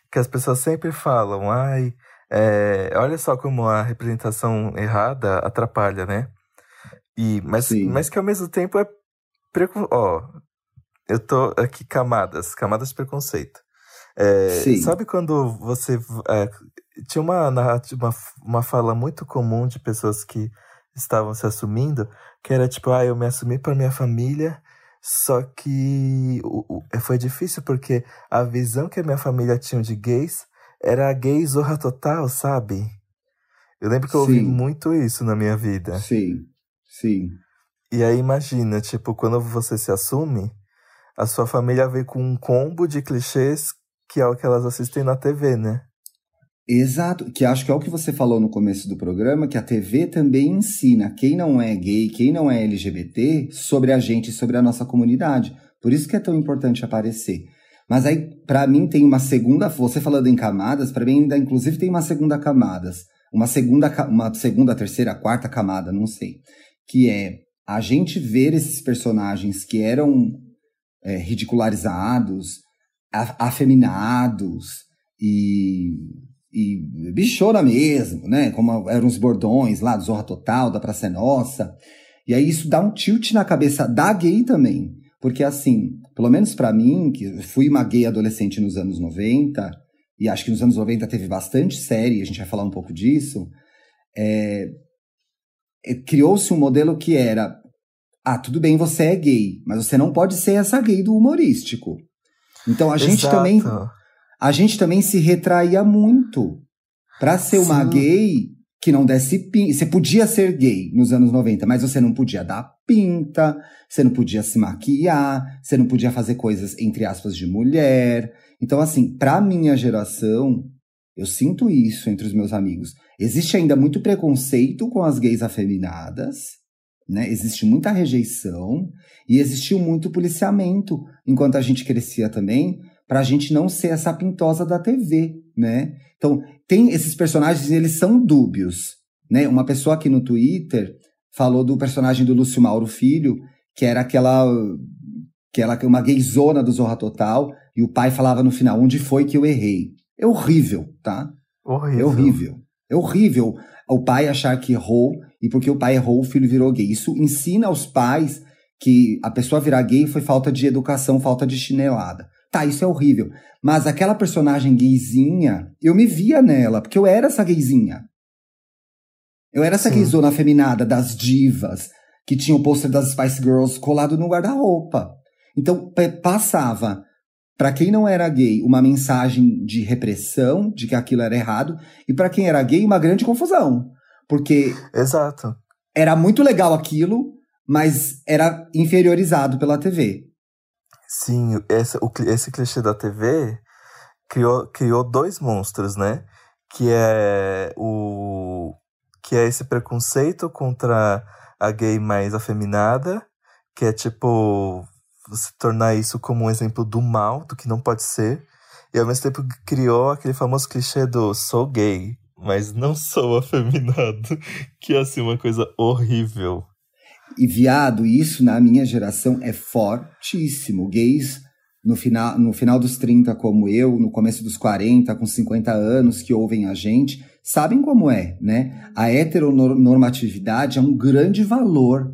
S1: Que as pessoas sempre falam, ai, é, olha só como a representação errada atrapalha, né? E, mas, mas que ao mesmo tempo é. Ó, eu tô aqui, camadas, camadas de preconceito. É, sabe quando você. É, tinha uma uma, uma fala muito comum de pessoas que estavam se assumindo, que era tipo, ah, eu me assumi para minha família, só que o, o, foi difícil porque a visão que a minha família tinha de gays era a gay zorra total, sabe? Eu lembro que eu ouvi muito isso na minha vida.
S2: Sim. Sim.
S1: E aí imagina, tipo, quando você se assume, a sua família vem com um combo de clichês que é o que elas assistem na TV, né?
S2: Exato, que acho que é o que você falou no começo do programa, que a TV também ensina quem não é gay, quem não é LGBT, sobre a gente, sobre a nossa comunidade. Por isso que é tão importante aparecer. Mas aí, para mim, tem uma segunda, você falando em camadas, para mim ainda inclusive tem uma segunda camadas, uma segunda, uma segunda, terceira, quarta camada, não sei, que é a gente ver esses personagens que eram é, ridicularizados, afeminados e e bichona mesmo, né? Como eram os bordões lá do Zorra Total, da Praça é Nossa. E aí isso dá um tilt na cabeça da gay também. Porque assim, pelo menos para mim, que fui uma gay adolescente nos anos 90, e acho que nos anos 90 teve bastante série, a gente vai falar um pouco disso, é, é, criou-se um modelo que era, ah, tudo bem, você é gay, mas você não pode ser essa gay do humorístico. Então a gente
S1: Exato.
S2: também a gente também se retraía muito. Pra ser uma
S1: Sim.
S2: gay que não desse pinta. Você podia ser gay nos anos 90, mas você não podia dar pinta, você não podia se maquiar, você não podia fazer coisas, entre aspas, de mulher. Então, assim, pra minha geração, eu sinto isso entre os meus amigos. Existe ainda muito preconceito com as gays afeminadas, né? Existe muita rejeição e existiu muito policiamento enquanto a gente crescia também, pra gente não ser essa pintosa da TV, né? Então, tem esses personagens, eles são dúbios, né? Uma pessoa aqui no Twitter falou do personagem do Lúcio Mauro Filho, que era aquela que era uma gayzona do Zorra Total, e o pai falava no final, onde foi que eu errei? É horrível, tá?
S1: Horrível.
S2: É horrível. É horrível o pai achar que errou e porque o pai errou, o filho virou gay. Isso ensina aos pais que a pessoa virar gay foi falta de educação, falta de chinelada. Tá, isso é horrível. Mas aquela personagem gayzinha, eu me via nela, porque eu era essa gayzinha. Eu era essa
S1: Sim.
S2: gayzona afeminada das divas, que tinha o pôster das Spice Girls colado no guarda-roupa. Então, passava para quem não era gay, uma mensagem de repressão, de que aquilo era errado, e para quem era gay, uma grande confusão. Porque
S1: Exato.
S2: era muito legal aquilo, mas era inferiorizado pela TV.
S1: Sim, esse, o, esse clichê da TV criou, criou dois monstros, né? Que é o. Que é esse preconceito contra a gay mais afeminada, que é tipo. Você tornar isso como um exemplo do mal, do que não pode ser. E ao mesmo tempo criou aquele famoso clichê do sou gay, mas não sou afeminado. Que é assim, uma coisa horrível.
S2: E viado, isso na minha geração é fortíssimo. Gays no final, no final dos 30, como eu, no começo dos 40, com 50 anos, que ouvem a gente, sabem como é, né? A heteronormatividade é um grande valor.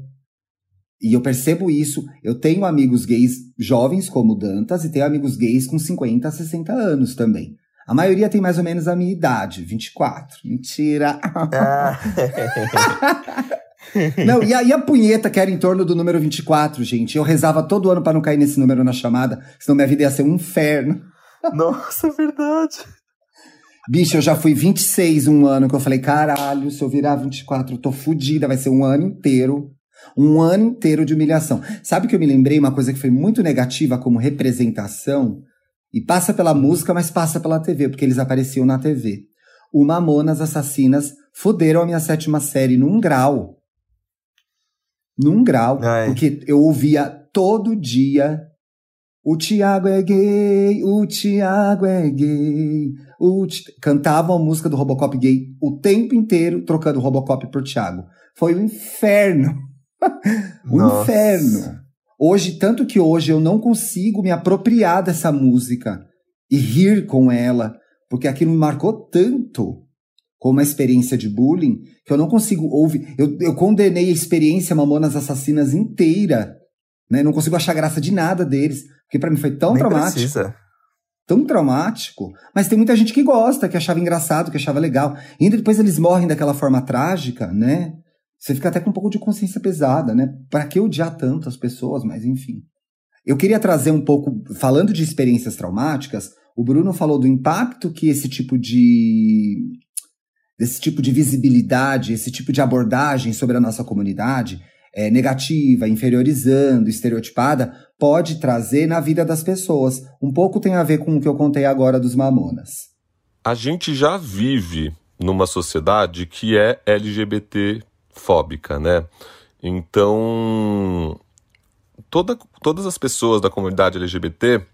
S2: E eu percebo isso. Eu tenho amigos gays jovens, como Dantas, e tenho amigos gays com 50, 60 anos também. A maioria tem mais ou menos a minha idade, 24. Mentira!
S1: Ah,
S2: Não, e a, e a punheta que era em torno do número 24, gente? Eu rezava todo ano pra não cair nesse número na chamada, senão minha vida ia ser um inferno.
S1: nossa, é verdade.
S2: Bicho, eu já fui 26 um ano que eu falei, caralho, se eu virar 24, eu tô fodida, vai ser um ano inteiro. Um ano inteiro de humilhação. Sabe que eu me lembrei uma coisa que foi muito negativa como representação? E passa pela música, mas passa pela TV, porque eles apareciam na TV. O Mamonas Assassinas fuderam a minha sétima série num grau. Num grau.
S1: Ai.
S2: Porque eu ouvia todo dia. O Tiago é gay, o Tiago é gay. O Ti-" Cantavam a música do Robocop gay o tempo inteiro, trocando o Robocop por Tiago. Foi um inferno. um inferno. Hoje, tanto que hoje eu não consigo me apropriar dessa música e rir com ela, porque aquilo me marcou tanto como uma experiência de bullying que eu não consigo ouvir. Eu, eu condenei a experiência Mamonas Assassinas inteira. Né? Não consigo achar graça de nada deles, porque pra mim foi tão
S1: Nem
S2: traumático
S1: precisa.
S2: tão traumático, mas tem muita gente que gosta, que achava engraçado, que achava legal. E ainda depois eles morrem daquela forma trágica, né? Você fica até com um pouco de consciência pesada, né? Pra que odiar tanto as pessoas, mas enfim. Eu queria trazer um pouco, falando de experiências traumáticas, o Bruno falou do impacto que esse tipo de desse tipo de visibilidade, esse tipo de abordagem sobre a nossa comunidade é, negativa, inferiorizando, estereotipada, pode trazer na vida das pessoas. Um pouco tem a ver com o que eu contei agora dos mamonas.
S3: A gente já vive numa sociedade que é LGBT fóbica, né? Então, toda, todas as pessoas da comunidade LGBT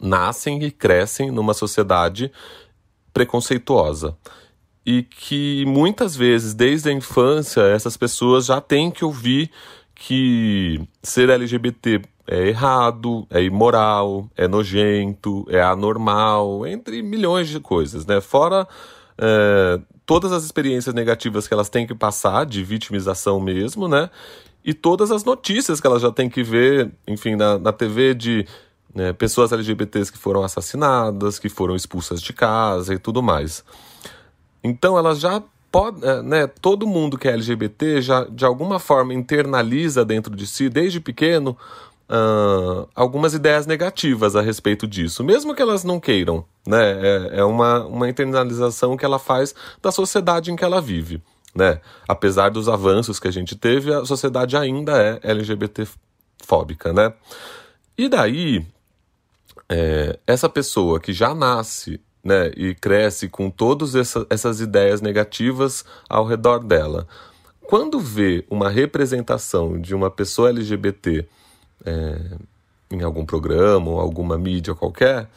S3: nascem e crescem numa sociedade preconceituosa. E que muitas vezes, desde a infância, essas pessoas já têm que ouvir que ser LGBT é errado, é imoral, é nojento, é anormal, entre milhões de coisas, né? Fora é, todas as experiências negativas que elas têm que passar, de vitimização mesmo, né? E todas as notícias que elas já têm que ver, enfim, na, na TV de né, pessoas LGBTs que foram assassinadas, que foram expulsas de casa e tudo mais. Então elas já podem, é, né, todo mundo que é LGBT já de alguma forma internaliza dentro de si, desde pequeno, uh, algumas ideias negativas a respeito disso, mesmo que elas não queiram. Né? É, é uma, uma internalização que ela faz da sociedade em que ela vive. Né? Apesar dos avanços que a gente teve, a sociedade ainda é LGBT fóbica, né? E daí, é, essa pessoa que já nasce né, e cresce com todas essa, essas ideias negativas ao redor dela, quando vê uma representação de uma pessoa LGBT é, em algum programa ou alguma mídia qualquer,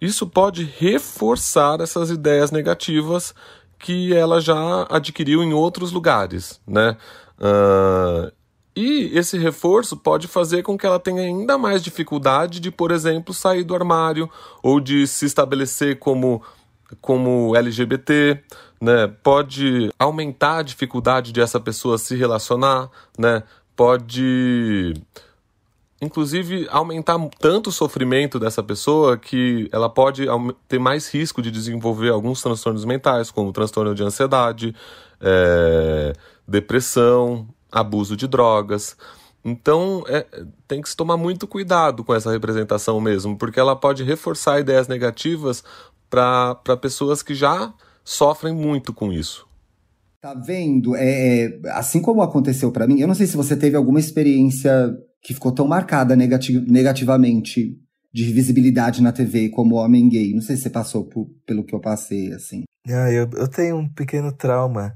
S3: isso pode reforçar essas ideias negativas que ela já adquiriu em outros lugares, né? Uh, e esse reforço pode fazer com que ela tenha ainda mais dificuldade de, por exemplo, sair do armário ou de se estabelecer como, como LGBT, né? Pode aumentar a dificuldade de essa pessoa se relacionar, né? Pode inclusive aumentar tanto o sofrimento dessa pessoa que ela pode ter mais risco de desenvolver alguns transtornos mentais, como transtorno de ansiedade, é, depressão, abuso de drogas. Então, é, tem que se tomar muito cuidado com essa representação mesmo, porque ela pode reforçar ideias negativas para pessoas que já sofrem muito com isso.
S2: Tá vendo? É, é assim como aconteceu para mim, eu não sei se você teve alguma experiência que ficou tão marcada negati negativamente de visibilidade na TV como homem gay. Não sei se você passou por, pelo que eu passei, assim.
S1: Ah, eu, eu tenho um pequeno trauma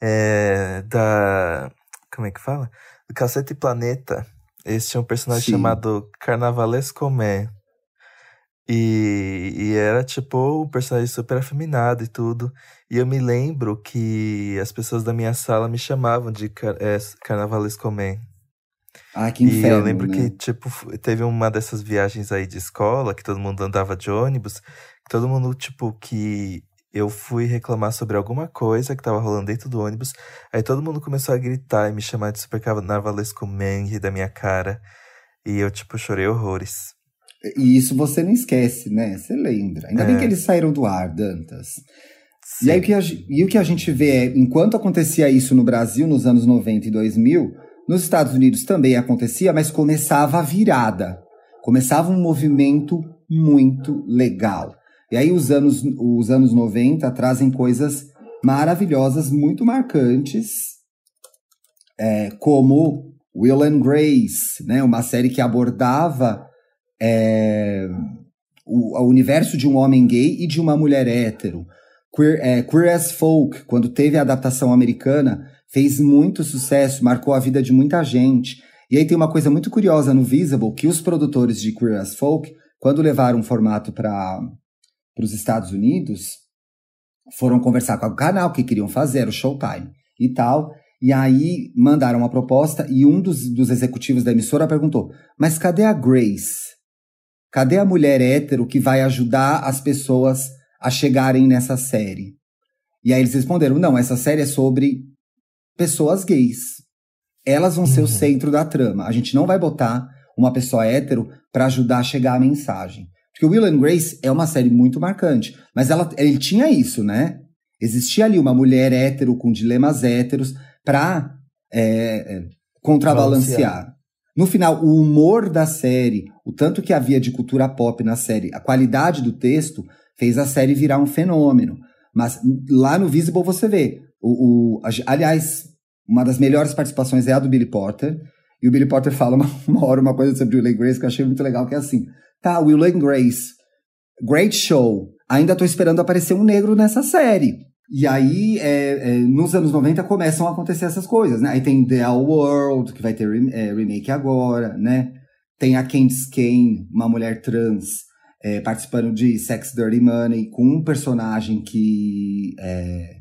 S1: é, da como é que fala? Do Cacete Planeta. Esse tinha um personagem Sim. chamado Carnavalesco Man. E, e era tipo um personagem super afeminado e tudo. E eu me lembro que as pessoas da minha sala me chamavam de car é, Carnavalesco Man.
S2: Ah, que inferno,
S1: E eu lembro
S2: né?
S1: que, tipo, teve uma dessas viagens aí de escola, que todo mundo andava de ônibus, que todo mundo, tipo, que eu fui reclamar sobre alguma coisa que tava rolando dentro do ônibus. Aí todo mundo começou a gritar e me chamar de super carnavalesco man, rir da minha cara. E eu, tipo, chorei horrores.
S2: E isso você não esquece, né? Você lembra. Ainda é. bem que eles saíram do ar, Dantas. E, aí, o que a, e o que a gente vê é, enquanto acontecia isso no Brasil nos anos 90 e 2000, nos Estados Unidos também acontecia, mas começava a virada. Começava um movimento muito legal. E aí os anos, os anos 90 trazem coisas maravilhosas, muito marcantes, é, como Will and Grace, né? uma série que abordava é, o, o, universo de um homem gay e de uma mulher hétero. Queer, é, Queer as Folk, quando teve a adaptação americana, fez muito sucesso, marcou a vida de muita gente. E aí tem uma coisa muito curiosa no Visible, que os produtores de Queer as Folk, quando levaram o formato para os Estados Unidos, foram conversar com o canal que queriam fazer, o Showtime e tal. E aí mandaram uma proposta e um dos, dos executivos da emissora perguntou: Mas cadê a Grace? Cadê a mulher hétero que vai ajudar as pessoas a chegarem nessa série? E aí eles responderam: Não, essa série é sobre pessoas gays. Elas vão ser o uhum. centro da trama. A gente não vai botar uma pessoa hétero para ajudar a chegar a mensagem. Porque Will and Grace é uma série muito marcante. Mas ela, ele tinha isso, né? Existia ali uma mulher hétero com dilemas héteros pra é, é, contrabalancear. No final, o humor da série, o tanto que havia de cultura pop na série, a qualidade do texto fez a série virar um fenômeno. Mas lá no Visible você vê. O, o aliás, uma das melhores participações é a do Billy Porter. E o Billy Porter fala uma, uma hora uma coisa sobre o Will Grace que eu achei muito legal, que é assim: tá, Will Grace, great show. Ainda tô esperando aparecer um negro nessa série. E aí, é, é, nos anos 90, começam a acontecer essas coisas, né? Aí tem The All World, que vai ter é, remake agora, né? Tem a Candice Kane, uma mulher trans, é, participando de Sex Dirty Money, com um personagem que é,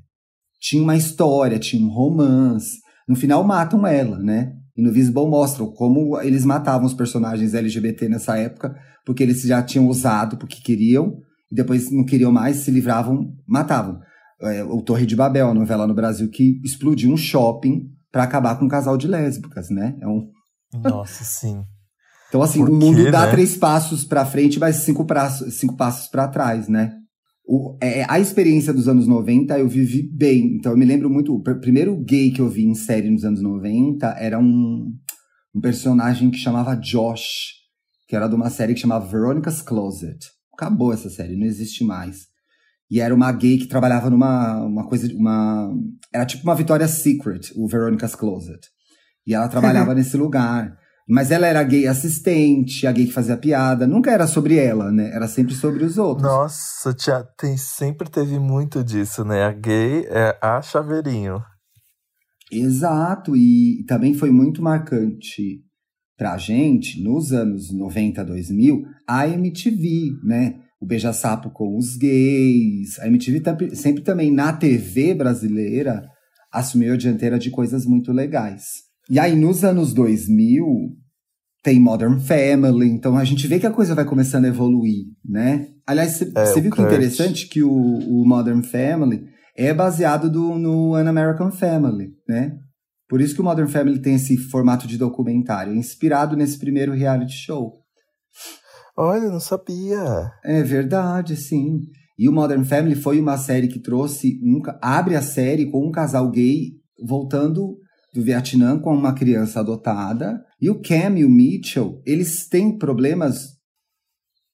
S2: tinha uma história, tinha um romance. No final, matam ela, né? E no Visible mostram como eles matavam os personagens LGBT nessa época, porque eles já tinham usado porque queriam, e depois não queriam mais, se livravam, matavam. É, o Torre de Babel, a novela no Brasil que explodiu um shopping para acabar com um casal de lésbicas, né? É um...
S1: Nossa, sim.
S2: Então, assim, Por o mundo quê, dá né? três passos para frente, mas cinco, praços, cinco passos para trás, né? O, é, a experiência dos anos 90 eu vivi bem. Então, eu me lembro muito. O primeiro gay que eu vi em série nos anos 90 era um, um personagem que chamava Josh, que era de uma série que chamava Veronica's Closet. Acabou essa série, não existe mais. E era uma gay que trabalhava numa uma coisa, uma era tipo uma Victoria's Secret, o Veronica's Closet. E ela trabalhava nesse lugar. Mas ela era gay assistente, a gay que fazia piada. Nunca era sobre ela, né? Era sempre sobre os outros.
S1: Nossa, tia, tem, sempre teve muito disso, né? A gay é a chaveirinho.
S2: Exato, e também foi muito marcante pra gente, nos anos 90, 2000, a MTV, né? O Beija-Sapo com os gays. A MTV sempre também, na TV brasileira, assumiu a dianteira de coisas muito legais. E aí, nos anos 2000, tem Modern Family, então a gente vê que a coisa vai começando a evoluir, né? Aliás, você é, viu que interessante que o, o, Modern Family é baseado do, no An American Family, né? Por isso que o Modern Family tem esse formato de documentário, inspirado nesse primeiro reality show.
S1: Olha, não sabia.
S2: É verdade, sim. E o Modern Family foi uma série que trouxe um, abre a série com um casal gay voltando do Vietnã com uma criança adotada. E o Cam e o Mitchell, eles têm problemas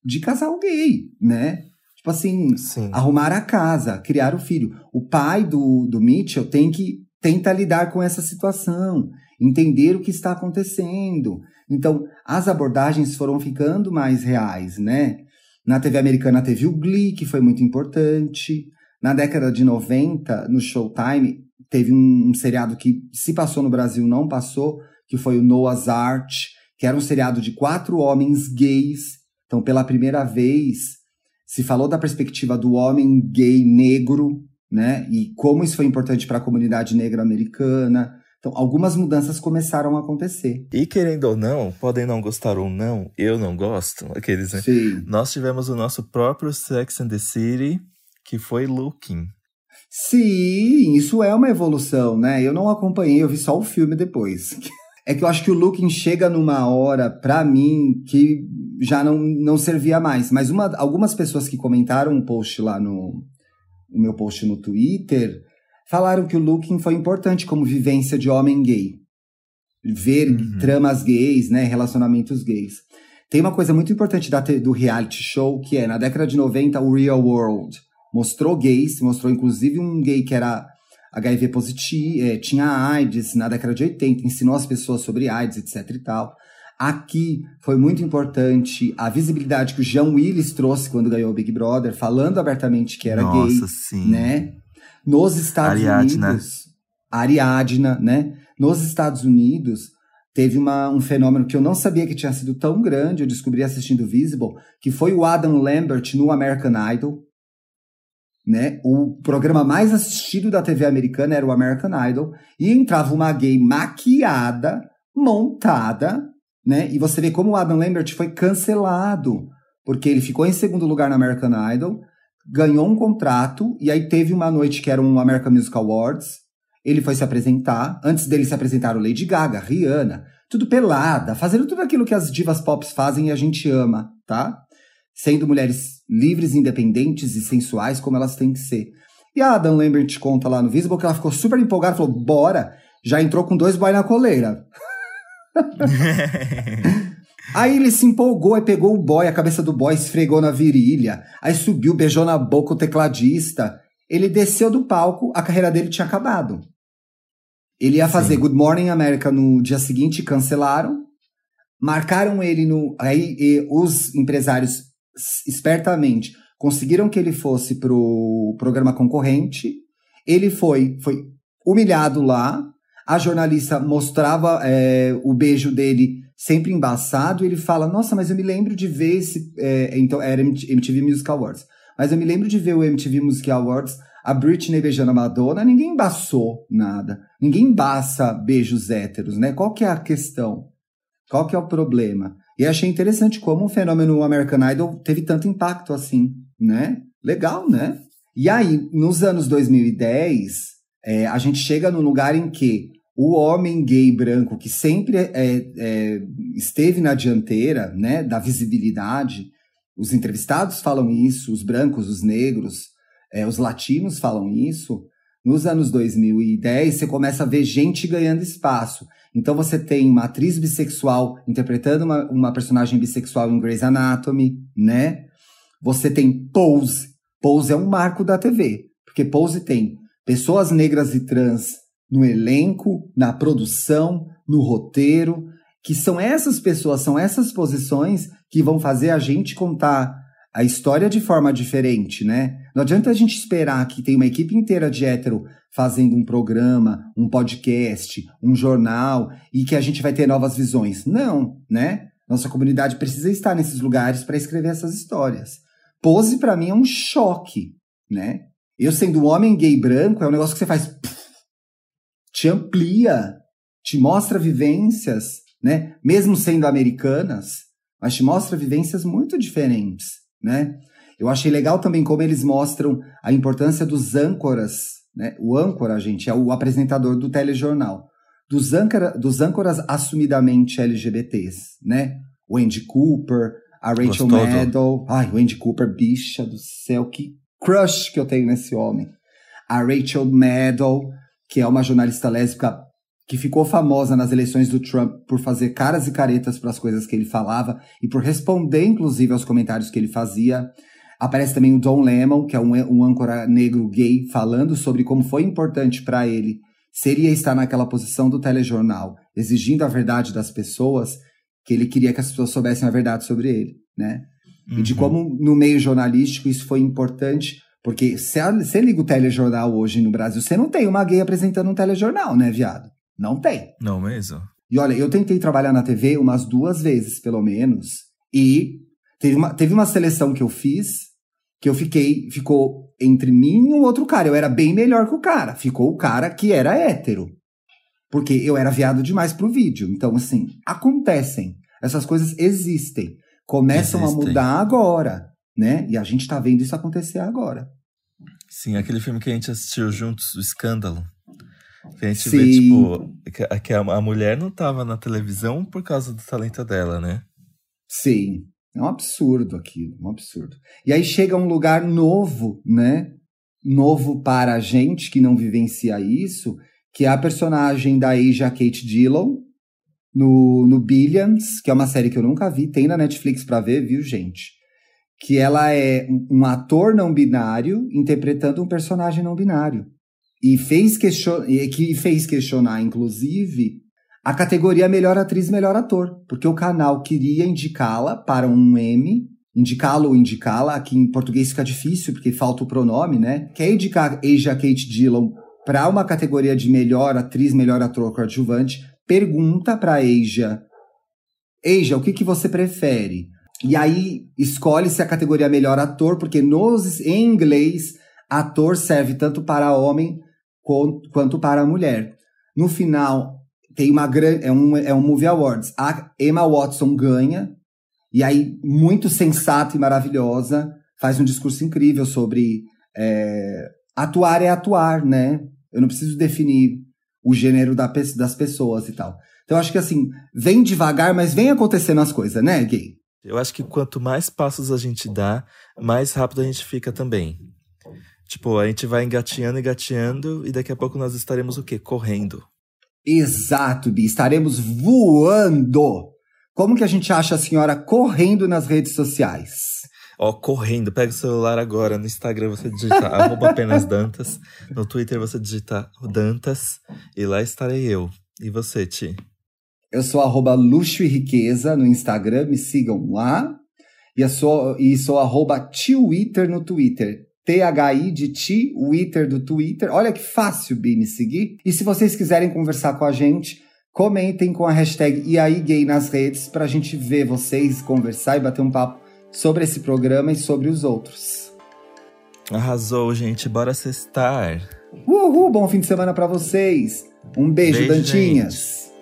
S2: de casal gay, né? Tipo assim, Sim. arrumar a casa, criar o filho. O pai do, do Mitchell tem que tenta lidar com essa situação, entender o que está acontecendo. Então, as abordagens foram ficando mais reais, né? Na TV americana teve o Glee, que foi muito importante. Na década de 90, no Showtime, teve um, um, seriado que se passou no Brasil, não passou, que foi o Noah's Ark, que era um seriado de quatro homens gays. Então, pela primeira vez, se falou da perspectiva do homem gay negro, né? E como isso foi importante para a comunidade negra americana. Então, algumas mudanças começaram a acontecer.
S1: E querendo ou não, podem não gostar ou não, eu não gosto, aqueles, né?
S2: Sim.
S1: Nós tivemos o nosso próprio Sex and the City, que foi Looking.
S2: Sim, isso é uma evolução, né? Eu não acompanhei, eu vi só o filme depois. É que eu acho que o Looking chega numa hora, pra mim, que já não, não servia mais. Mas uma, algumas pessoas que comentaram um post lá no, no meu post no Twitter falaram que o Looking foi importante como vivência de homem gay. Ver uhum. tramas gays, né? Relacionamentos gays. Tem uma coisa muito importante da, do reality show, que é, na década de 90, o Real World mostrou gays, mostrou inclusive um gay que era HIV positivo, é, tinha AIDS na década de 80, ensinou as pessoas sobre AIDS, etc e tal. Aqui foi muito importante a visibilidade que o Jean Willis trouxe quando ganhou o Big Brother, falando abertamente que era
S1: Nossa,
S2: gay,
S1: sim.
S2: né? Nos Estados Ariadna. Unidos, Ariadna, né? Nos Estados Unidos teve uma, um fenômeno que eu não sabia que tinha sido tão grande, eu descobri assistindo Visible, que foi o Adam Lambert no American Idol né? O programa mais assistido da TV americana era o American Idol e entrava uma gay maquiada, montada, né? E você vê como o Adam Lambert foi cancelado, porque ele ficou em segundo lugar no American Idol, ganhou um contrato e aí teve uma noite que era um American Music Awards. Ele foi se apresentar, antes dele se apresentar o Lady Gaga, Rihanna, tudo pelada, fazendo tudo aquilo que as divas pop fazem e a gente ama, tá? Sendo mulheres livres, independentes e sensuais como elas têm que ser. E a Adam Lambert conta lá no Visible que ela ficou super empolgada, falou: bora! Já entrou com dois boy na coleira. Aí ele se empolgou e pegou o boy, a cabeça do boy esfregou na virilha. Aí subiu, beijou na boca o tecladista. Ele desceu do palco, a carreira dele tinha acabado. Ele ia fazer Sim. Good Morning America no dia seguinte, cancelaram. Marcaram ele no. Aí os empresários, espertamente, conseguiram que ele fosse pro programa concorrente. Ele foi, foi humilhado lá. A jornalista mostrava é, o beijo dele sempre embaçado. E ele fala: Nossa, mas eu me lembro de ver esse. É, então, era MTV Music Awards. Mas eu me lembro de ver o MTV Music Awards a Britney beijando a Madonna, ninguém embaçou nada. Ninguém embaça beijos héteros, né? Qual que é a questão? Qual que é o problema? E achei interessante como o fenômeno American Idol teve tanto impacto assim, né? Legal, né? E aí, nos anos 2010, é, a gente chega no lugar em que o homem gay branco, que sempre é, é, esteve na dianteira né, da visibilidade, os entrevistados falam isso, os brancos, os negros, é, os latinos falam isso, nos anos 2010 você começa a ver gente ganhando espaço. Então você tem uma atriz bissexual interpretando uma, uma personagem bissexual em Grey's Anatomy, né? Você tem Pose. Pose é um marco da TV, porque Pose tem pessoas negras e trans no elenco, na produção, no roteiro, que são essas pessoas, são essas posições que vão fazer a gente contar a história de forma diferente, né? Não adianta a gente esperar que tem uma equipe inteira de hétero fazendo um programa, um podcast, um jornal e que a gente vai ter novas visões. Não, né? Nossa comunidade precisa estar nesses lugares para escrever essas histórias. Pose para mim é um choque, né? Eu sendo um homem gay branco é um negócio que você faz te amplia, te mostra vivências, né? Mesmo sendo americanas, mas te mostra vivências muito diferentes né? Eu achei legal também como eles mostram a importância dos âncoras, né? O âncora, gente, é o apresentador do telejornal. Dos, âncora, dos âncoras assumidamente LGBTs, né? O Andy Cooper, a Rachel Gostoso. Maddow. Ai, o Andy Cooper, bicha do céu, que crush que eu tenho nesse homem. A Rachel Maddow, que é uma jornalista lésbica que ficou famosa nas eleições do Trump por fazer caras e caretas para as coisas que ele falava e por responder, inclusive, aos comentários que ele fazia. Aparece também o Don Lemon, que é um, um âncora negro gay, falando sobre como foi importante para ele seria estar naquela posição do telejornal, exigindo a verdade das pessoas, que ele queria que as pessoas soubessem a verdade sobre ele, né? Uhum. E de uhum. como no meio jornalístico isso foi importante, porque se você liga o telejornal hoje no Brasil, você não tem uma gay apresentando um telejornal, né, viado? Não tem.
S1: Não mesmo.
S2: E olha, eu tentei trabalhar na TV umas duas vezes, pelo menos. E teve uma, teve uma seleção que eu fiz que eu fiquei, ficou entre mim e um outro cara. Eu era bem melhor que o cara. Ficou o cara que era hétero. Porque eu era viado demais pro vídeo. Então, assim, acontecem. Essas coisas existem. Começam existem. a mudar agora, né? E a gente tá vendo isso acontecer agora.
S1: Sim, aquele filme que a gente assistiu juntos, O Escândalo. Que a gente Sim. vê, tipo, que, que a, a, mulher não tava na televisão por causa do talento dela, né?
S2: Sim. É um absurdo aquilo, um absurdo. E aí chega um lugar novo, né? Novo para a gente que não vivencia isso, que é a personagem da Asia Kate Dillon no, no Billions, que é uma série que eu nunca vi, tem na Netflix para ver, viu, gente? Que ela é um ator não binário interpretando um personagem não binário e fez question... que fez questionar, inclusive, a categoria melhor atriz, melhor ator, porque o canal queria indicá-la para um M, indicá-lo ou indicá-la, aqui em português fica difícil porque falta o pronome, né? Quer indicar Asia Kate Dillon para uma categoria de melhor atriz, melhor ator coadjuvante, pergunta para Asia, Asia, o que, que você prefere? E aí escolhe-se a categoria melhor ator, porque nos, em inglês ator serve tanto para homem quanto para mulher. No final, tem uma grande. É um, é um Movie Awards. A Emma Watson ganha, e aí, muito sensata e maravilhosa, faz um discurso incrível sobre é, atuar é atuar, né? Eu não preciso definir o gênero da, das pessoas e tal. Então, eu acho que assim, vem devagar, mas vem acontecendo as coisas, né, gay?
S1: Eu acho que quanto mais passos a gente dá, mais rápido a gente fica também. Tipo, a gente vai engateando, engateando, e daqui a pouco nós estaremos o quê? Correndo.
S2: Exato, Bi. Estaremos voando. Como que a gente acha a senhora correndo nas redes sociais?
S1: Ó, correndo, pega o celular agora. No Instagram você digita arroba apenas Dantas. No Twitter você digita Dantas. E lá estarei eu. E você, Ti?
S2: Eu sou arroba luxo e riqueza no Instagram, me sigam lá. E, eu sou, e sou arroba Twitter no Twitter. T-H-I de Ti, Twitter do Twitter. Olha que fácil, Bi, me seguir. E se vocês quiserem conversar com a gente, comentem com a hashtag E aí gay nas redes pra gente ver vocês, conversar e bater um papo sobre esse programa e sobre os outros.
S1: Arrasou, gente. Bora sextar.
S2: Uhul, bom fim de semana para vocês. Um beijo, beijo Dantinhas. Gente.